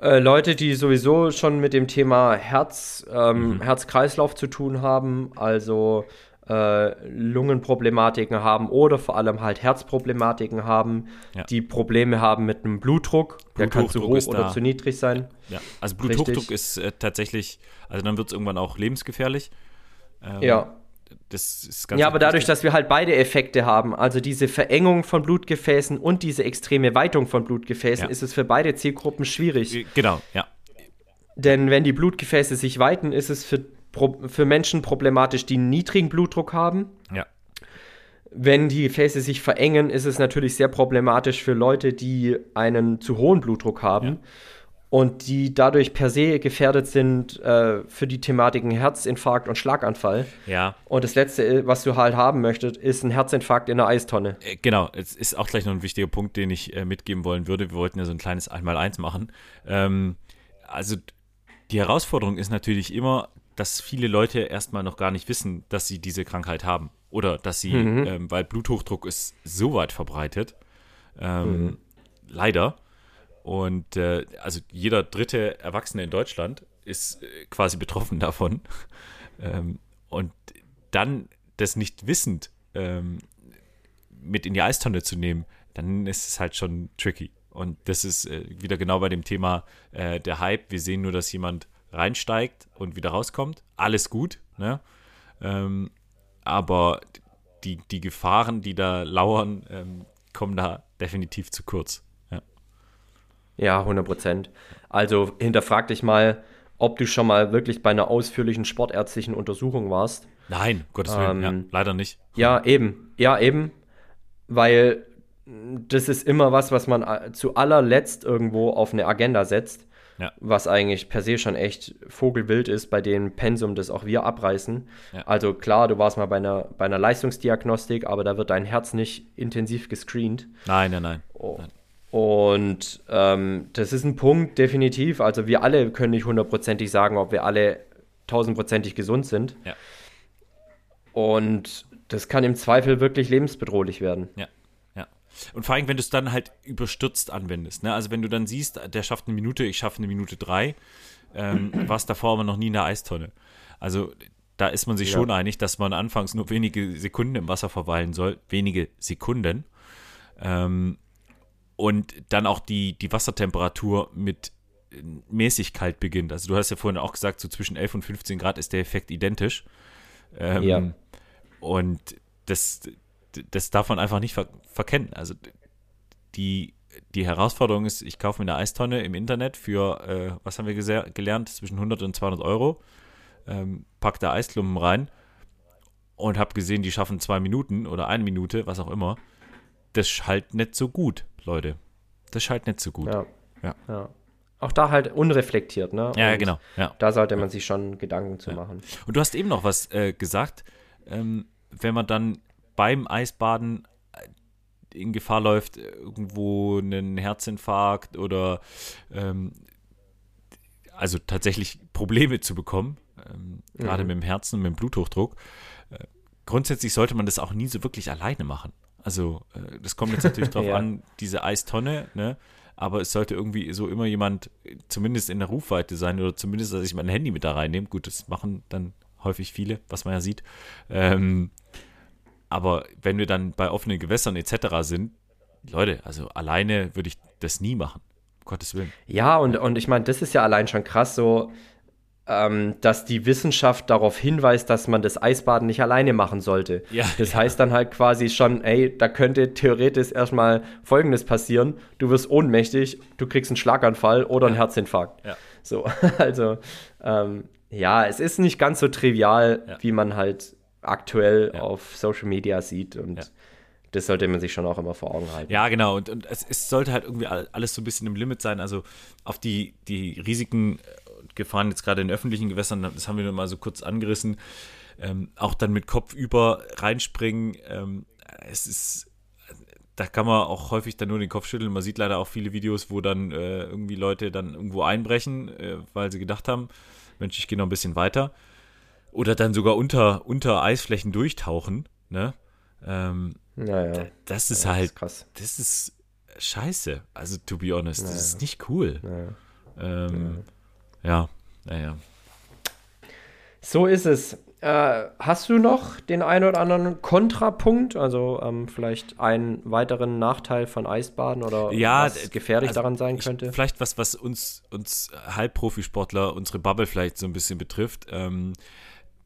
Äh, Leute, die sowieso schon mit dem Thema Herz, ähm, mhm. Herz-Kreislauf zu tun haben, also äh, Lungenproblematiken haben oder vor allem halt Herzproblematiken haben, Ja. die Probleme haben mit einem Blutdruck, der kann zu hoch oder da. zu niedrig sein. Ja, also Bluthochdruck Richtig. ist äh, tatsächlich, also dann wird es irgendwann auch lebensgefährlich. Ähm, Ja. Das ist ganz Ja, aber dadurch, dass wir halt beide Effekte haben, also diese Verengung von Blutgefäßen und diese extreme Weitung von Blutgefäßen, Ja. ist es für beide Zielgruppen schwierig. Äh, Genau, ja. Denn wenn die Blutgefäße sich weiten, ist es für, für Menschen problematisch, die einen niedrigen Blutdruck haben. Ja, Wenn die Gefäße sich verengen, ist es natürlich sehr problematisch für Leute, die einen zu hohen Blutdruck haben und die dadurch per se gefährdet sind äh, für die Thematiken Herzinfarkt und Schlaganfall. ja. Und das Letzte, äh, was du halt haben möchtest, ist ein Herzinfarkt in einer Eistonne. Äh, Genau, es ist auch gleich noch ein wichtiger Punkt, den ich äh, mitgeben wollen würde. Wir wollten ja so ein kleines Einmal-Eins machen. Ähm, also die Herausforderung ist natürlich immer, dass viele Leute erstmal noch gar nicht wissen, dass sie diese Krankheit haben. Oder dass sie, ähm, weil Bluthochdruck ist so weit verbreitet, ähm, leider. Und äh, also jeder dritte Erwachsene in Deutschland ist äh, quasi betroffen davon. ähm, und dann das nicht wissend ähm, mit in die Eistonne zu nehmen, dann ist es halt schon tricky. Und das ist äh, wieder genau bei dem Thema äh, der Hype. Wir sehen nur, dass jemand reinsteigt und wieder rauskommt. Alles gut, ne? Ähm, aber die, die Gefahren, die da lauern, ähm, kommen da definitiv zu kurz. Ja. Ja, 100 Prozent. Also hinterfrag dich mal, ob du schon mal wirklich bei einer ausführlichen sportärztlichen Untersuchung warst. Nein, Gottes Willen, ja, Ähm, leider nicht. Ja, eben. Ja, eben. Weil das ist immer was, was man äh, zu allerletzt irgendwo auf eine Agenda setzt. Ja. Was eigentlich per se schon echt vogelwild ist, bei dem Pensum, das auch wir abreißen. Ja. Also klar, du warst mal bei einer, bei einer Leistungsdiagnostik, aber da wird dein Herz nicht intensiv gescreent. Nein, nein, nein. Oh. Nein. Und ähm, das ist ein Punkt, definitiv. Also wir alle können nicht hundertprozentig sagen, ob wir alle tausendprozentig gesund sind. Ja. Und das kann im Zweifel wirklich lebensbedrohlich werden. Ja, ja. Und vor allem, wenn du es dann halt überstürzt anwendest. Ne? Also wenn du dann siehst, der schafft eine Minute, ich schaffe eine Minute drei, ähm, warst davor aber noch nie in der Eistonne. Also da ist man sich Ja. schon einig, dass man anfangs nur wenige Sekunden im Wasser verweilen soll. Wenige Sekunden. Ähm, und dann auch die, die Wassertemperatur mit äh, mäßig kalt beginnt. Also du hast ja vorhin auch gesagt, so zwischen 11 und 15 Grad ist der Effekt identisch. Ähm, Ja. Und das, das darf man einfach nicht ver verkennen. Also die, die Herausforderung ist, ich kaufe mir eine Eistonne im Internet für, äh, was haben wir gelernt, zwischen 100 und 200 Euro, ähm, pack da Eisklumpen rein und habe gesehen, die schaffen zwei Minuten oder eine Minute, was auch immer. Das schallt nicht so gut, Leute. Das schallt nicht so gut. Ja. Ja. ja. Auch da halt unreflektiert, ne? Ja, ja, genau. Ja. Da sollte man sich schon Gedanken zu machen. Und du hast eben noch was äh, gesagt, ähm, wenn man dann beim Eisbaden äh, in Gefahr läuft, irgendwo einen Herzinfarkt oder ähm, also tatsächlich Probleme zu bekommen, ähm, gerade Mhm. mit dem Herzen und mit dem Bluthochdruck. Äh, grundsätzlich sollte man das auch nie so wirklich alleine machen. Also äh, das kommt jetzt natürlich drauf Ja. an, diese Eistonne, ne? aber es sollte irgendwie so immer jemand zumindest in der Rufweite sein oder zumindest, dass ich mein Handy mit da reinnehme. Gut, das machen dann häufig viele, was man ja sieht. Ähm, aber wenn wir dann bei offenen Gewässern etc. sind, Leute, also alleine würde ich das nie machen. Um Gottes Willen. Ja, und, und ich meine, das ist ja allein schon krass so. Ähm, dass die Wissenschaft darauf hinweist, dass man das Eisbaden nicht alleine machen sollte. Ja, das ja. heißt dann halt quasi schon, ey, da könnte theoretisch erstmal Folgendes passieren. Du wirst ohnmächtig, du kriegst einen Schlaganfall oder einen Herzinfarkt. Ja. So, also, ähm, ja, es ist nicht ganz so trivial, wie man halt aktuell auf Social Media sieht und das sollte man sich schon auch immer vor Augen halten. Ja, genau. Und, und es, es sollte halt irgendwie all- alles so ein bisschen im Limit sein. Also auf die, die Risiken und Gefahren jetzt gerade in öffentlichen Gewässern, das haben wir nur mal so kurz angerissen. Ähm, auch dann mit Kopf über reinspringen. Ähm, es ist, da kann man auch häufig dann nur den Kopf schütteln. Man sieht leider auch viele Videos, wo dann äh, irgendwie Leute dann irgendwo einbrechen, äh, weil sie gedacht haben, Mensch, ich gehe noch ein bisschen weiter. Oder dann sogar unter, unter Eisflächen durchtauchen. Ne? Ähm, Naja, das ist ja, halt krass. das ist scheiße. Also, to be honest, das Naja. ist nicht cool. Naja. Ähm, ja, naja. So ist es. Äh, hast du noch den einen oder anderen Kontrapunkt, also ähm, vielleicht einen weiteren Nachteil von Eisbaden oder Ja, was gefährlich also daran sein ich, könnte? Vielleicht was, was uns, uns Halbprofisportler, unsere Bubble vielleicht so ein bisschen betrifft. Ähm,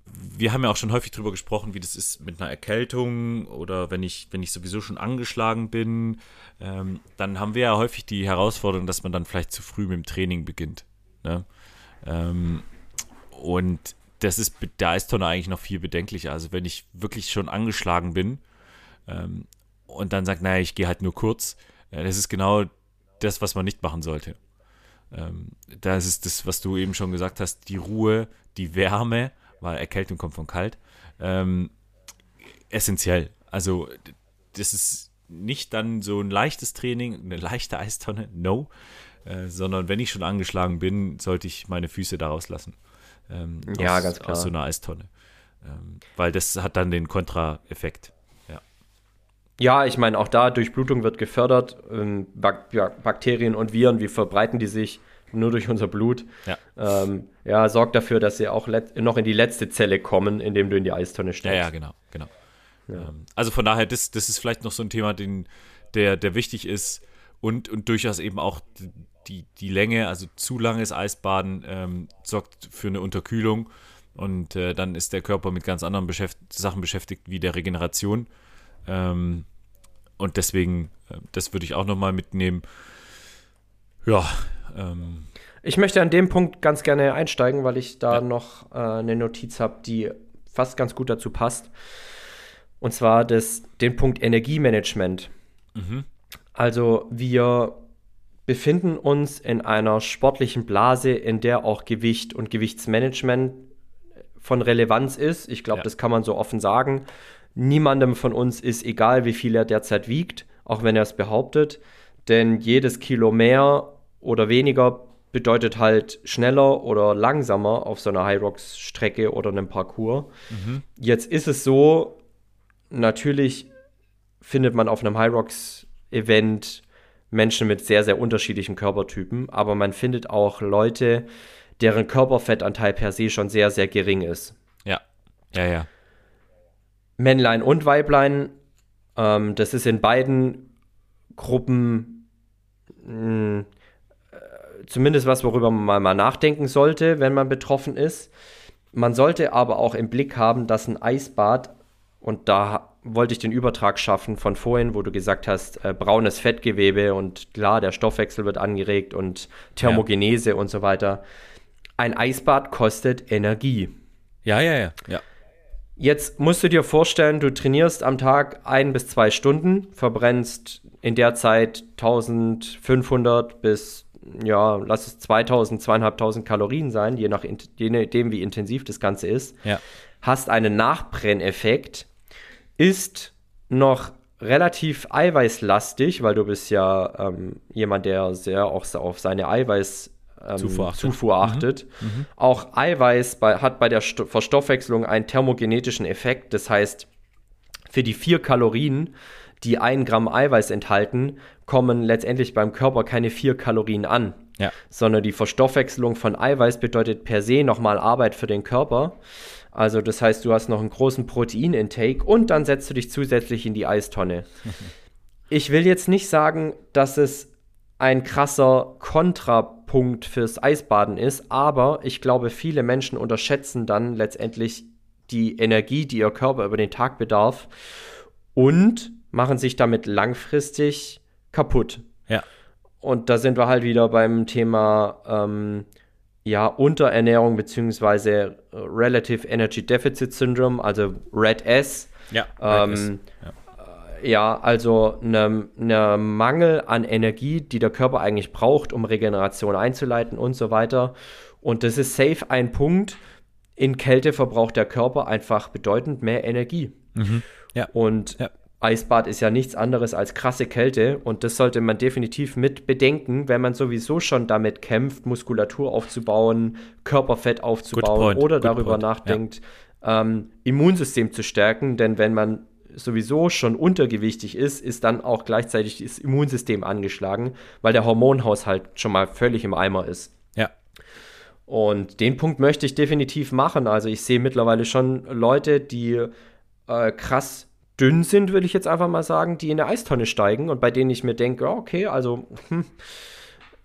wir haben ja auch schon häufig drüber gesprochen, wie das ist mit einer Erkältung oder wenn ich, wenn ich sowieso schon angeschlagen bin. Ähm, dann haben wir ja häufig die Herausforderung, dass man dann vielleicht zu früh mit dem Training beginnt. Ne? Ähm, und das ist mit der Eistonne eigentlich noch viel bedenklicher. Also wenn ich wirklich schon angeschlagen bin ähm, und dann sagt, naja, ich gehe halt nur kurz, äh, das ist genau das, was man nicht machen sollte. Ähm, das ist das, was du eben schon gesagt hast, die Ruhe, die Wärme, weil Erkältung kommt von kalt, ähm, essentiell. Also das ist nicht dann so ein leichtes Training, eine leichte Eistonne, no, äh, sondern wenn ich schon angeschlagen bin, sollte ich meine Füße da rauslassen. Ähm, Ja, aus, ganz klar. Aus so einer Eistonne. Ähm, weil das hat dann den Kontraeffekt. Ja, ich meine, auch da Durchblutung wird gefördert. Ähm, Bak ja, Bakterien und Viren, wie verbreiten die sich? Nur durch unser Blut. Ja. Ähm, ja, sorgt dafür, dass sie auch noch in die letzte Zelle kommen, indem du in die Eistonne Ja, steckst. ja, genau, genau. Ähm, also von daher, das, das ist vielleicht noch so ein Thema, den, der, der wichtig ist und, und durchaus eben auch die, die Länge, also zu langes Eisbaden ähm, sorgt für eine Unterkühlung und äh, dann ist der Körper mit ganz anderen beschäft Sachen beschäftigt, wie der Regeneration. Ähm, und deswegen, äh, das würde ich auch nochmal mitnehmen. Ja, ähm, Ich möchte an dem Punkt ganz gerne einsteigen, weil ich da Ja. noch äh, eine Notiz habe, die fast ganz gut dazu passt. Und zwar das, den Punkt Energiemanagement. mhm. Also wir befinden uns in einer sportlichen Blase, in der auch Gewicht und Gewichtsmanagement von Relevanz ist. Ich glaube, Ja. das kann man so offen sagen. Niemandem von uns ist egal, wie viel er derzeit wiegt, auch wenn er es behauptet. Denn jedes Kilo mehr oder weniger bedeutet halt schneller oder langsamer auf so einer High Rocks Strecke oder einem Parcours. Jetzt ist es so, natürlich findet man auf einem High Rocks Event Menschen mit sehr, sehr unterschiedlichen Körpertypen, aber man findet auch Leute, deren Körperfettanteil per se schon sehr, sehr gering ist. ja, ja, ja, Männlein und Weiblein, ähm, das ist in beiden Gruppen mh, äh, zumindest was, worüber man mal nachdenken sollte, wenn man betroffen ist. Man sollte aber auch im Blick haben, dass ein Eisbad, und da wollte ich den Übertrag schaffen von vorhin, wo du gesagt hast, äh, braunes Fettgewebe und klar, der Stoffwechsel wird angeregt und Thermogenese und so weiter. Ein Eisbad kostet Energie. ja, ja, ja, ja. Jetzt musst du dir vorstellen, du trainierst am Tag ein bis zwei Stunden, verbrennst in der Zeit 1500 bis, ja, lass es 2000, 2500 Kalorien sein, je, nach, je nachdem, wie intensiv das Ganze ist. Ja. Hast einen Nachbrenneffekt, ist noch relativ eiweißlastig, weil du bist ja ähm, jemand, der sehr auch auf seine Eiweiß ähm, Zufuhr achtet. Zufuhr achtet. Auch Eiweiß bei, hat bei der Sto Verstoffwechslung einen thermogenetischen Effekt. Das heißt, für die vier Kalorien, die ein Gramm Eiweiß enthalten, kommen letztendlich beim Körper keine vier Kalorien an. Ja. Sondern die Verstoffwechslung von Eiweiß bedeutet per se nochmal Arbeit für den Körper. Also das heißt, du hast noch einen großen Proteinintake und dann setzt du dich zusätzlich in die Eistonne. ich will jetzt nicht sagen, dass es ein krasser Kontrapunkt Punkt fürs Eisbaden ist, aber ich glaube, viele Menschen unterschätzen dann letztendlich die Energie, die ihr Körper über den Tag bedarf und machen sich damit langfristig kaputt. Ja. Und da sind wir halt wieder beim Thema ähm, ja, Unterernährung beziehungsweise Relative Energy Deficit Syndrome, also RED-S. Ja, Ähm, ja, also ein ne Mangel an Energie, die der Körper eigentlich braucht, um Regeneration einzuleiten und so weiter. Und das ist safe ein Punkt. In Kälte verbraucht der Körper einfach bedeutend mehr Energie. Ja. Und Ja. Eisbad ist ja nichts anderes als krasse Kälte und das sollte man definitiv mit bedenken, wenn man sowieso schon damit kämpft, Muskulatur aufzubauen, Körperfett aufzubauen oder good darüber point, nachdenkt, ähm, Immunsystem zu stärken, denn wenn man sowieso schon untergewichtig ist, ist dann auch gleichzeitig das Immunsystem angeschlagen, weil der Hormonhaushalt schon mal völlig im Eimer ist. Ja. Und den Punkt möchte ich definitiv machen. Also ich sehe mittlerweile schon Leute, die äh, krass dünn sind, würde ich jetzt einfach mal sagen, die in eine Eistonne steigen und bei denen ich mir denke, okay, also hm,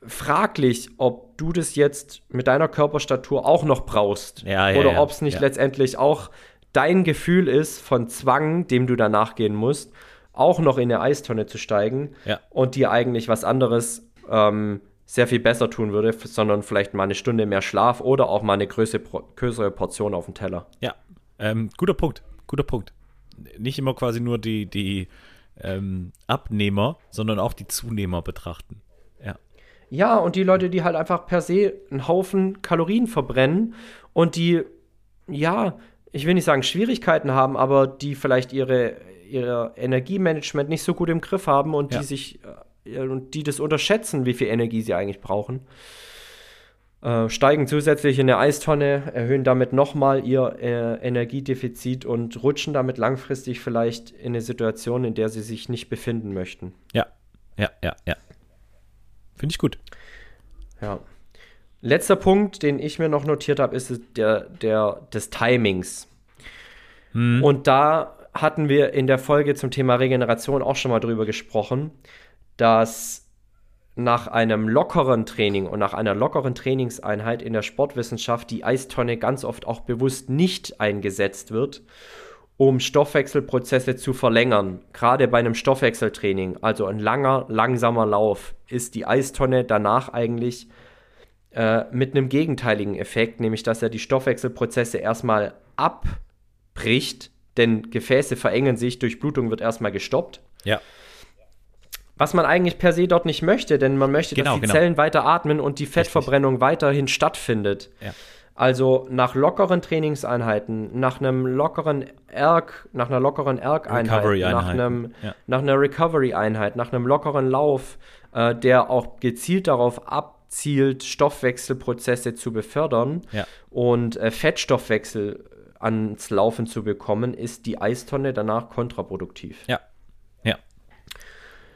fraglich, ob du das jetzt mit deiner Körperstatur auch noch brauchst. Ja, ja, Oder ja, ob es nicht letztendlich auch dein Gefühl ist von Zwang, dem du danach gehen musst, auch noch in eine Eistonne zu steigen und dir eigentlich was anderes ähm, sehr viel besser tun würde, sondern vielleicht mal eine Stunde mehr Schlaf oder auch mal eine größere, größere Portion auf dem Teller. Ja, ähm, guter Punkt, guter Punkt. Nicht immer quasi nur die, die ähm, Abnehmer, sondern auch die Zunehmer betrachten. Ja, Ja, und die Leute, die halt einfach per se einen Haufen Kalorien verbrennen und die, ja, ich will nicht sagen Schwierigkeiten haben, aber die vielleicht ihre, ihr Energiemanagement nicht so gut im Griff haben und Ja. die sich äh, und die das unterschätzen, wie viel Energie sie eigentlich brauchen. Äh, steigen zusätzlich in eine Eistonne, erhöhen damit nochmal ihr äh, Energiedefizit und rutschen damit langfristig vielleicht in eine Situation, in der sie sich nicht befinden möchten. ja, ja, ja, ja. Finde ich gut. Ja. Letzter Punkt, den ich mir noch notiert habe, ist der, der des Timings. Und da hatten wir in der Folge zum Thema Regeneration auch schon mal drüber gesprochen, dass nach einem lockeren Training und nach einer lockeren Trainingseinheit in der Sportwissenschaft die Eistonne ganz oft auch bewusst nicht eingesetzt wird, um Stoffwechselprozesse zu verlängern. Gerade bei einem Stoffwechseltraining, also ein langer, langsamer Lauf, ist die Eistonne danach eigentlich äh, mit einem gegenteiligen Effekt, nämlich dass er die Stoffwechselprozesse erstmal abbricht, denn Gefäße verengen sich, Durchblutung wird erstmal gestoppt. Ja, Was man eigentlich per se dort nicht möchte, denn man möchte, Genau, dass die genau. Zellen weiter atmen und die Fettverbrennung weiterhin stattfindet. Ja. Also nach lockeren Trainingseinheiten, nach einem lockeren Erg, nach einer lockeren Erg-Einheit, nach, einem, ja. nach einer Recovery-Einheit, nach einem lockeren Lauf, äh, der auch gezielt darauf abzielt, Stoffwechselprozesse zu befördern Ja. und äh, Fettstoffwechsel ans Laufen zu bekommen, ist die Eistonne danach kontraproduktiv. ja.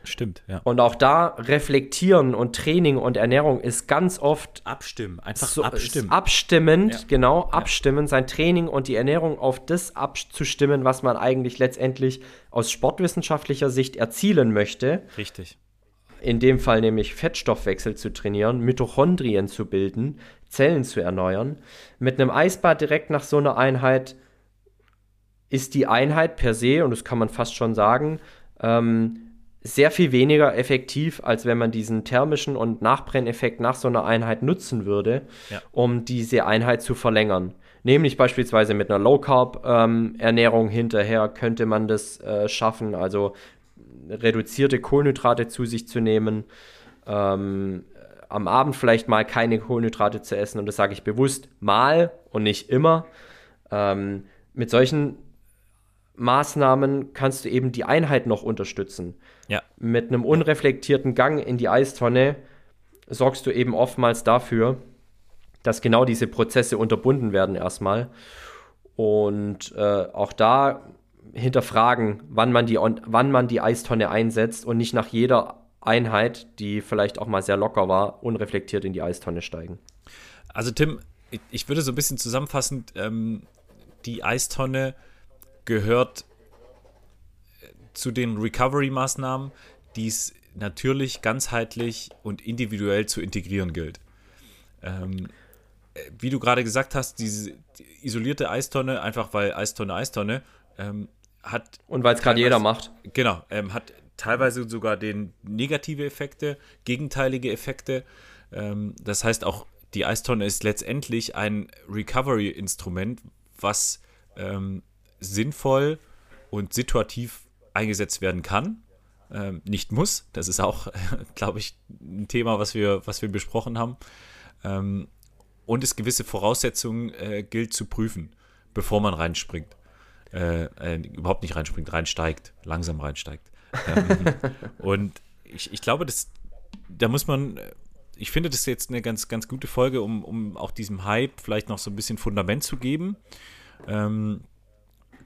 Stimmt, ja. Und auch da reflektieren und Training und Ernährung ist ganz oft Abstimmen, einfach so, abstimmen. Abstimmend, Ja. genau, abstimmen, sein Training und die Ernährung auf das abzustimmen, was man eigentlich letztendlich aus sportwissenschaftlicher Sicht erzielen möchte. Richtig. In dem Fall nämlich Fettstoffwechsel zu trainieren, Mitochondrien zu bilden, Zellen zu erneuern. Mit einem Eisbad direkt nach so einer Einheit ist die Einheit per se, und das kann man fast schon sagen, ähm, sehr viel weniger effektiv, als wenn man diesen thermischen und Nachbrenneffekt nach so einer Einheit nutzen würde, Ja. um diese Einheit zu verlängern. Nämlich beispielsweise mit einer Low-Carb-Ernährung hinterher könnte man das äh, schaffen, also reduzierte Kohlenhydrate zu sich zu nehmen, ähm, am Abend vielleicht mal keine Kohlenhydrate zu essen und das sage ich bewusst mal und nicht immer. Ähm, mit solchen Maßnahmen kannst du eben die Einheit noch unterstützen. Ja, Mit einem unreflektierten Gang in die Eistonne sorgst du eben oftmals dafür, dass genau diese Prozesse unterbunden werden erstmal. Und äh, auch da hinterfragen, wann man, die, wann man die Eistonne einsetzt und nicht nach jeder Einheit, die vielleicht auch mal sehr locker war, unreflektiert in die Eistonne steigen. Also Tim, ich- würde so ein bisschen zusammenfassend, ähm, die Eistonne gehört zu den Recovery-Maßnahmen, die es natürlich ganzheitlich und individuell zu integrieren gilt. Ähm, wie du gerade gesagt hast, diese die isolierte Eistonne, einfach weil Eistonne, Eistonne, ähm, hat. Und weil es gerade jeder macht. Genau, ähm, hat teilweise sogar den negative Effekte, gegenteilige Effekte. Ähm, das heißt auch, die Eistonne ist letztendlich ein Recovery-Instrument, was ähm, sinnvoll und situativ eingesetzt werden kann. Ähm, nicht muss. Das ist auch, glaube ich, ein Thema, was wir, was wir besprochen haben. Ähm, und es gewisse Voraussetzungen äh, gilt zu prüfen, bevor man reinspringt. Äh, äh, überhaupt nicht reinspringt, reinsteigt, langsam reinsteigt. Ähm, und ich, ich glaube, das, da muss man, ich finde das jetzt eine ganz, ganz gute Folge, um, um auch diesem Hype vielleicht noch so ein bisschen Fundament zu geben. Ähm,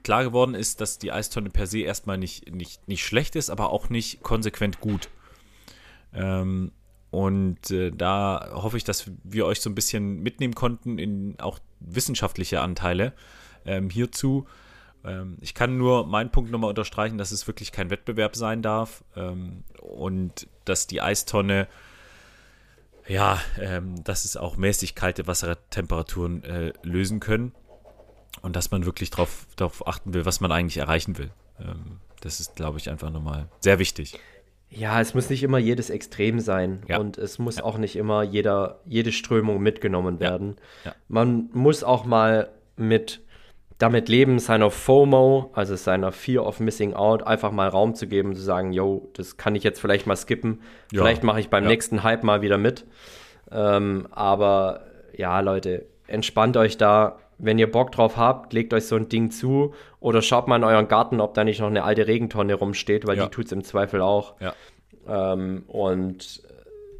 klar geworden ist, dass die Eistonne per se erstmal nicht, nicht, nicht schlecht ist, aber auch nicht konsequent gut. Ähm, und äh, da hoffe ich, dass wir euch so ein bisschen mitnehmen konnten in auch wissenschaftliche Anteile ähm, hierzu. Ähm, ich kann nur meinen Punkt nochmal unterstreichen, dass es wirklich kein Wettbewerb sein darf ähm, und dass die Eistonne, ja, ähm, dass es auch mäßig kalte Wassertemperaturen äh, lösen können und dass man wirklich darauf achten will, was man eigentlich erreichen will. Ähm, das ist, glaube ich, einfach nochmal sehr wichtig. Ja, es muss nicht immer jedes Extrem sein ja. und es muss ja. auch nicht immer jeder, jede Strömung mitgenommen werden. Ja. Man muss auch mal mit damit leben, seiner FOMO, also seiner Fear of Missing Out, einfach mal Raum zu geben, zu sagen, yo, das kann ich jetzt vielleicht mal skippen. Vielleicht mache ich beim nächsten Hype mal wieder mit. Ähm, aber ja, Leute, entspannt euch da, wenn ihr Bock drauf habt, legt euch so ein Ding zu oder schaut mal in euren Garten, ob da nicht noch eine alte Regentonne rumsteht, weil ja. die tut es im Zweifel auch. Ja. Ähm, und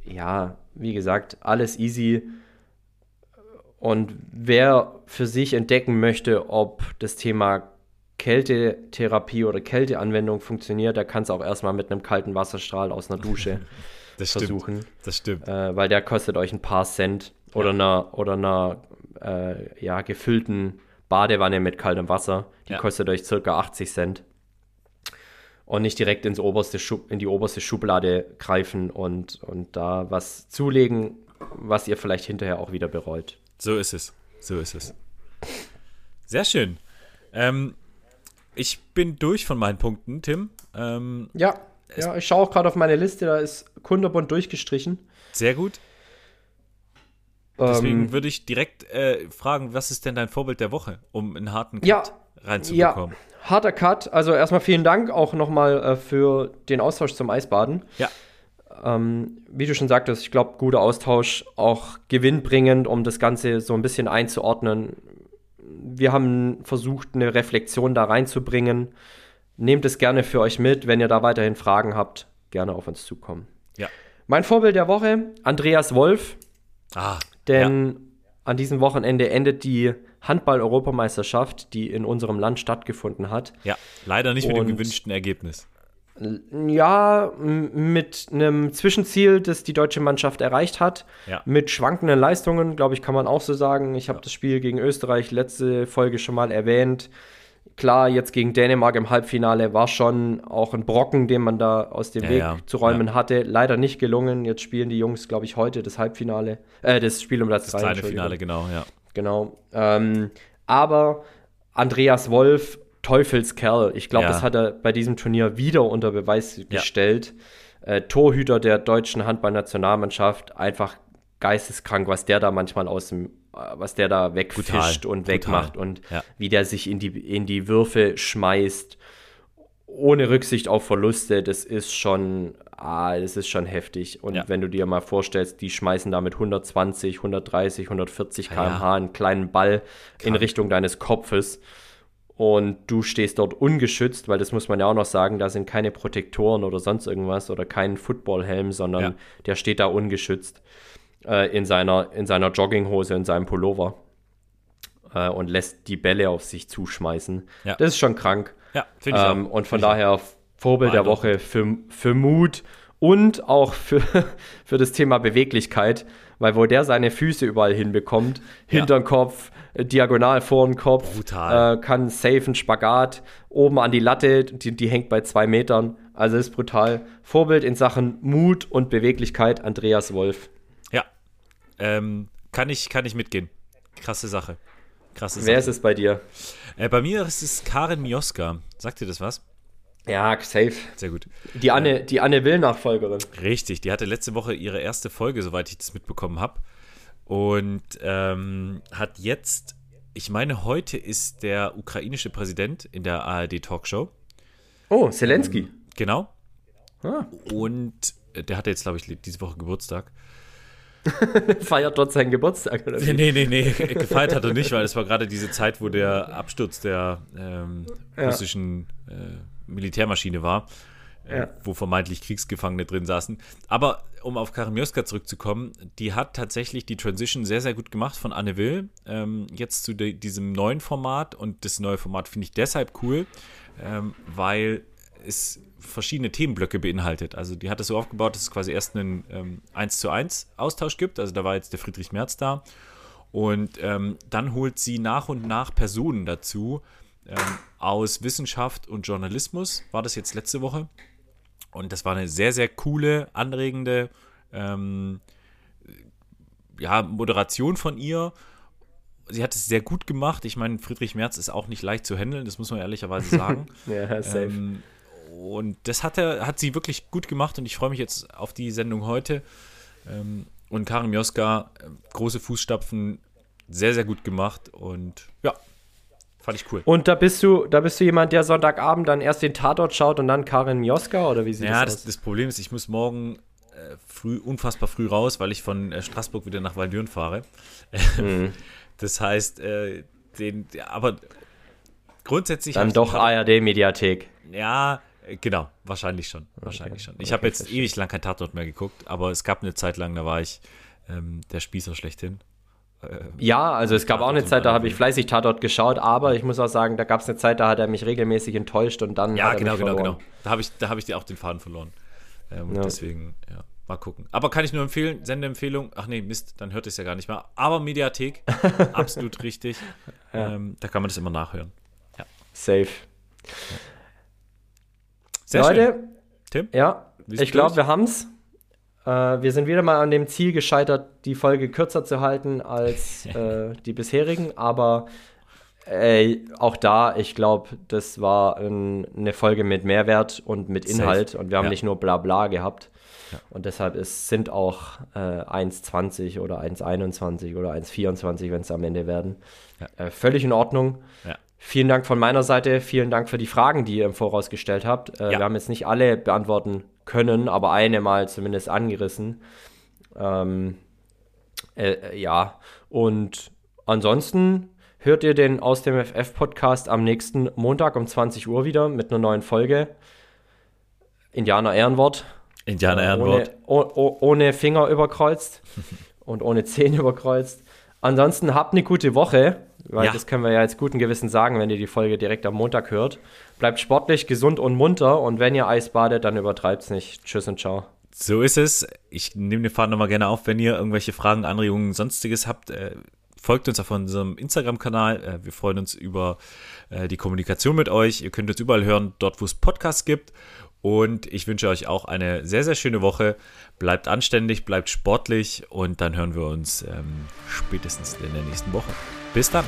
äh, ja, wie gesagt, alles easy. Und wer für sich entdecken möchte, ob das Thema Kältetherapie oder Kälteanwendung funktioniert, der kann es auch erstmal mit einem kalten Wasserstrahl aus einer Dusche das versuchen. Stimmt. Das stimmt. Äh, weil der kostet euch ein paar Cent oder ja. einer, oder einer äh, ja, gefüllten Badewanne mit kaltem Wasser. Die ja. kostet euch circa 80 Cent. Und nicht direkt ins oberste Schub, in die oberste Schublade greifen und, und da was zulegen, was ihr vielleicht hinterher auch wieder bereut. So ist es. So ist es. Sehr schön. Ähm, ich bin durch von meinen Punkten, Tim. Ähm, ja, ja, ich schaue auch gerade auf meine Liste, da ist kunderbunt durchgestrichen. Sehr gut. Deswegen ähm, würde ich direkt äh, fragen, was ist denn dein Vorbild der Woche, um einen harten Cut ja, reinzubekommen? Ja, harter Cut. Also erstmal vielen Dank auch nochmal äh, für den Austausch zum Eisbaden. Ja. Ähm, wie du schon sagtest, ich glaube, guter Austausch, auch gewinnbringend, um das Ganze so ein bisschen einzuordnen. Wir haben versucht, eine Reflexion da reinzubringen. Nehmt es gerne für euch mit. Wenn ihr da weiterhin Fragen habt, gerne auf uns zukommen. Ja. Mein Vorbild der Woche, Andreas Wolf. Ah, denn ja. an diesem Wochenende endet die Handball-Europameisterschaft, die in unserem Land stattgefunden hat. Ja, leider nicht mit dem gewünschten Ergebnis. Ja, mit einem Zwischenziel, das die deutsche Mannschaft erreicht hat. Ja. Mit schwankenden Leistungen, glaube ich, kann man auch so sagen. Ich habe ja. das Spiel gegen Österreich letzte Folge schon mal erwähnt. Klar, jetzt gegen Dänemark im Halbfinale war schon auch ein Brocken, den man da aus dem ja, Weg ja. zu räumen ja. hatte. Leider nicht gelungen. Jetzt spielen die Jungs, glaube ich, heute das Halbfinale, äh, das Spiel um Platz 3. Das kleine Finale, genau, ja. Genau. Ähm, aber Andreas Wolf, Teufelskerl, ich glaube, das hat er bei diesem Turnier wieder unter Beweis gestellt. Äh, Torhüter der deutschen Handballnationalmannschaft, einfach geisteskrank, was der da manchmal aus dem was der da wegfischt brutal, und wegmacht brutal. und ja. wie der sich in die, in die Würfe schmeißt, ohne Rücksicht auf Verluste, das ist schon, ah, das ist schon heftig. Und ja. wenn du dir mal vorstellst, die schmeißen da mit 120, 130, 140 km/h ja. einen kleinen Ball Krank. in Richtung deines Kopfes und du stehst dort ungeschützt, weil das muss man ja auch noch sagen, da sind keine Protektoren oder sonst irgendwas oder kein Footballhelm, sondern der steht da ungeschützt äh, in, seiner, in seiner Jogginghose, in seinem Pullover äh, und lässt die Bälle auf sich zuschmeißen. Ja. Das ist schon krank. Ja, finde ich ähm. Und von find daher Vorbild der Woche für, für Mut und auch für, für das Thema Beweglichkeit, weil wo der seine Füße überall hinbekommt, ja. hinterm Kopf, äh, diagonal vor den Kopf, brutal. Äh, kann safe einen Spagat, oben an die Latte, die, die hängt bei zwei Metern, also ist brutal. Vorbild in Sachen Mut und Beweglichkeit, Andreas Wolf. Ähm, kann ich, kann ich mitgehen. Krasse Sache. Krasse Sache. Wer ist es bei dir? Äh, bei mir ist es Karin Mioska. Sagt dir das was? Ja, safe. Sehr gut. Die Anne, die Anne Will-Nachfolgerin. Richtig, die hatte letzte Woche ihre erste Folge, soweit ich das mitbekommen habe. Und ähm, hat jetzt, ich meine, heute ist der ukrainische Präsident in der ARD-Talkshow. Oh, Zelensky. Genau. Ah. Und äh, der hatte jetzt, glaube ich, diese Woche Geburtstag. Feiert dort seinen Geburtstag, oder? Nee, nee, nee, nee. gefeiert hat er nicht, weil es war gerade diese Zeit, wo der Absturz der ähm, Ja. russischen äh, Militärmaschine war, äh, Ja. wo vermeintlich Kriegsgefangene drin saßen. Aber um auf Karin Mioska zurückzukommen, die hat tatsächlich die Transition sehr, sehr gut gemacht von Anne Will ähm, jetzt zu diesem neuen Format. Und das neue Format finde ich deshalb cool, ähm, weil es verschiedene Themenblöcke beinhaltet. Also die hat es so aufgebaut, dass es quasi erst einen ähm, 1 zu 1 Austausch gibt. Also da war jetzt der Friedrich Merz da. Und ähm, dann holt sie nach und nach Personen dazu ähm, aus Wissenschaft und Journalismus. War das jetzt letzte Woche? Und das war eine sehr, sehr coole, anregende ähm, ja, Moderation von ihr. Sie hat es sehr gut gemacht. Ich meine, Friedrich Merz ist auch nicht leicht zu handeln, das muss man ehrlicherweise sagen. Ja, safe. Ähm, und das hat, er, hat sie wirklich gut gemacht und ich freue mich jetzt auf die Sendung heute. Ähm, und Karin Mioska, äh, große Fußstapfen, sehr, sehr gut gemacht und ja, fand ich cool. Und da bist du, da bist du jemand, der Sonntagabend dann erst den Tatort schaut und dann Karin Mioska oder wie sieht Ja, das das, aus? das Problem ist, ich muss morgen äh, früh, unfassbar früh raus, weil ich von äh, Straßburg wieder nach Waldürn fahre. Mhm. Das heißt, äh, den, ja, aber grundsätzlich. dann doch ARD-Mediathek. Ja, genau, wahrscheinlich schon. Wahrscheinlich schon. Ich Okay, habe jetzt verstehe. ewig lang kein Tatort mehr geguckt, aber es gab eine Zeit lang, da war ich ähm, der Spießer schlechthin. Äh, Ja, also es gab auch eine Tatort Zeit, da habe ich fleißig Tatort geschaut, aber ich muss auch sagen, da gab es eine Zeit, da hat er mich regelmäßig enttäuscht und dann ja, hat er genau, mich genau, verloren. genau. Da habe ich, da hab ich dir auch den Faden verloren. Ähm, Ja. Deswegen, ja, mal gucken. Aber kann ich nur empfehlen, Sendeempfehlung. Ach nee, Mist, dann hört es ja gar nicht mehr. Aber Mediathek, absolut richtig. Ähm, da kann man das immer nachhören. Safe. Sehr Leute, schön. Tim? ja, ich glaube, wir haben's. Äh, wir sind wieder mal an dem Ziel gescheitert, die Folge kürzer zu halten als äh, die bisherigen, aber äh, auch da, ich glaube, das war ein, eine Folge mit Mehrwert und mit Safe. Inhalt und wir haben Ja. nicht nur Blabla gehabt. Ja. Und deshalb ist, sind auch äh, 1,20 oder 1,21 oder 1,24, wenn es am Ende werden. Ja. Äh, völlig in Ordnung. Vielen Dank von meiner Seite. Vielen Dank für die Fragen, die ihr im Voraus gestellt habt. Äh, Ja. Wir haben jetzt nicht alle beantworten können, aber eine mal zumindest angerissen. Ähm, äh, äh, ja, und ansonsten hört ihr den Aus dem FF-Podcast am nächsten Montag um 20 Uhr wieder mit einer neuen Folge. Indianer Ehrenwort. Indianer Äh, Ehrenwort. Ohne, oh, ohne Finger überkreuzt und ohne Zehen überkreuzt. Ansonsten habt eine gute Woche, weil Ja. das können wir ja jetzt guten Gewissen sagen, wenn ihr die Folge direkt am Montag hört. Bleibt sportlich, gesund und munter und wenn ihr Eis badet, dann übertreibt's nicht. Tschüss und ciao. So ist es. Ich nehme den Faden nochmal gerne auf, wenn ihr irgendwelche Fragen, Anregungen, sonstiges habt. Äh, folgt uns auf unserem Instagram-Kanal. Äh, wir freuen uns über äh, die Kommunikation mit euch. Ihr könnt uns überall hören, dort wo es Podcasts gibt. Und ich wünsche euch auch eine sehr, sehr schöne Woche. Bleibt anständig, bleibt sportlich und dann hören wir uns ähm, spätestens in der nächsten Woche. Bis dann.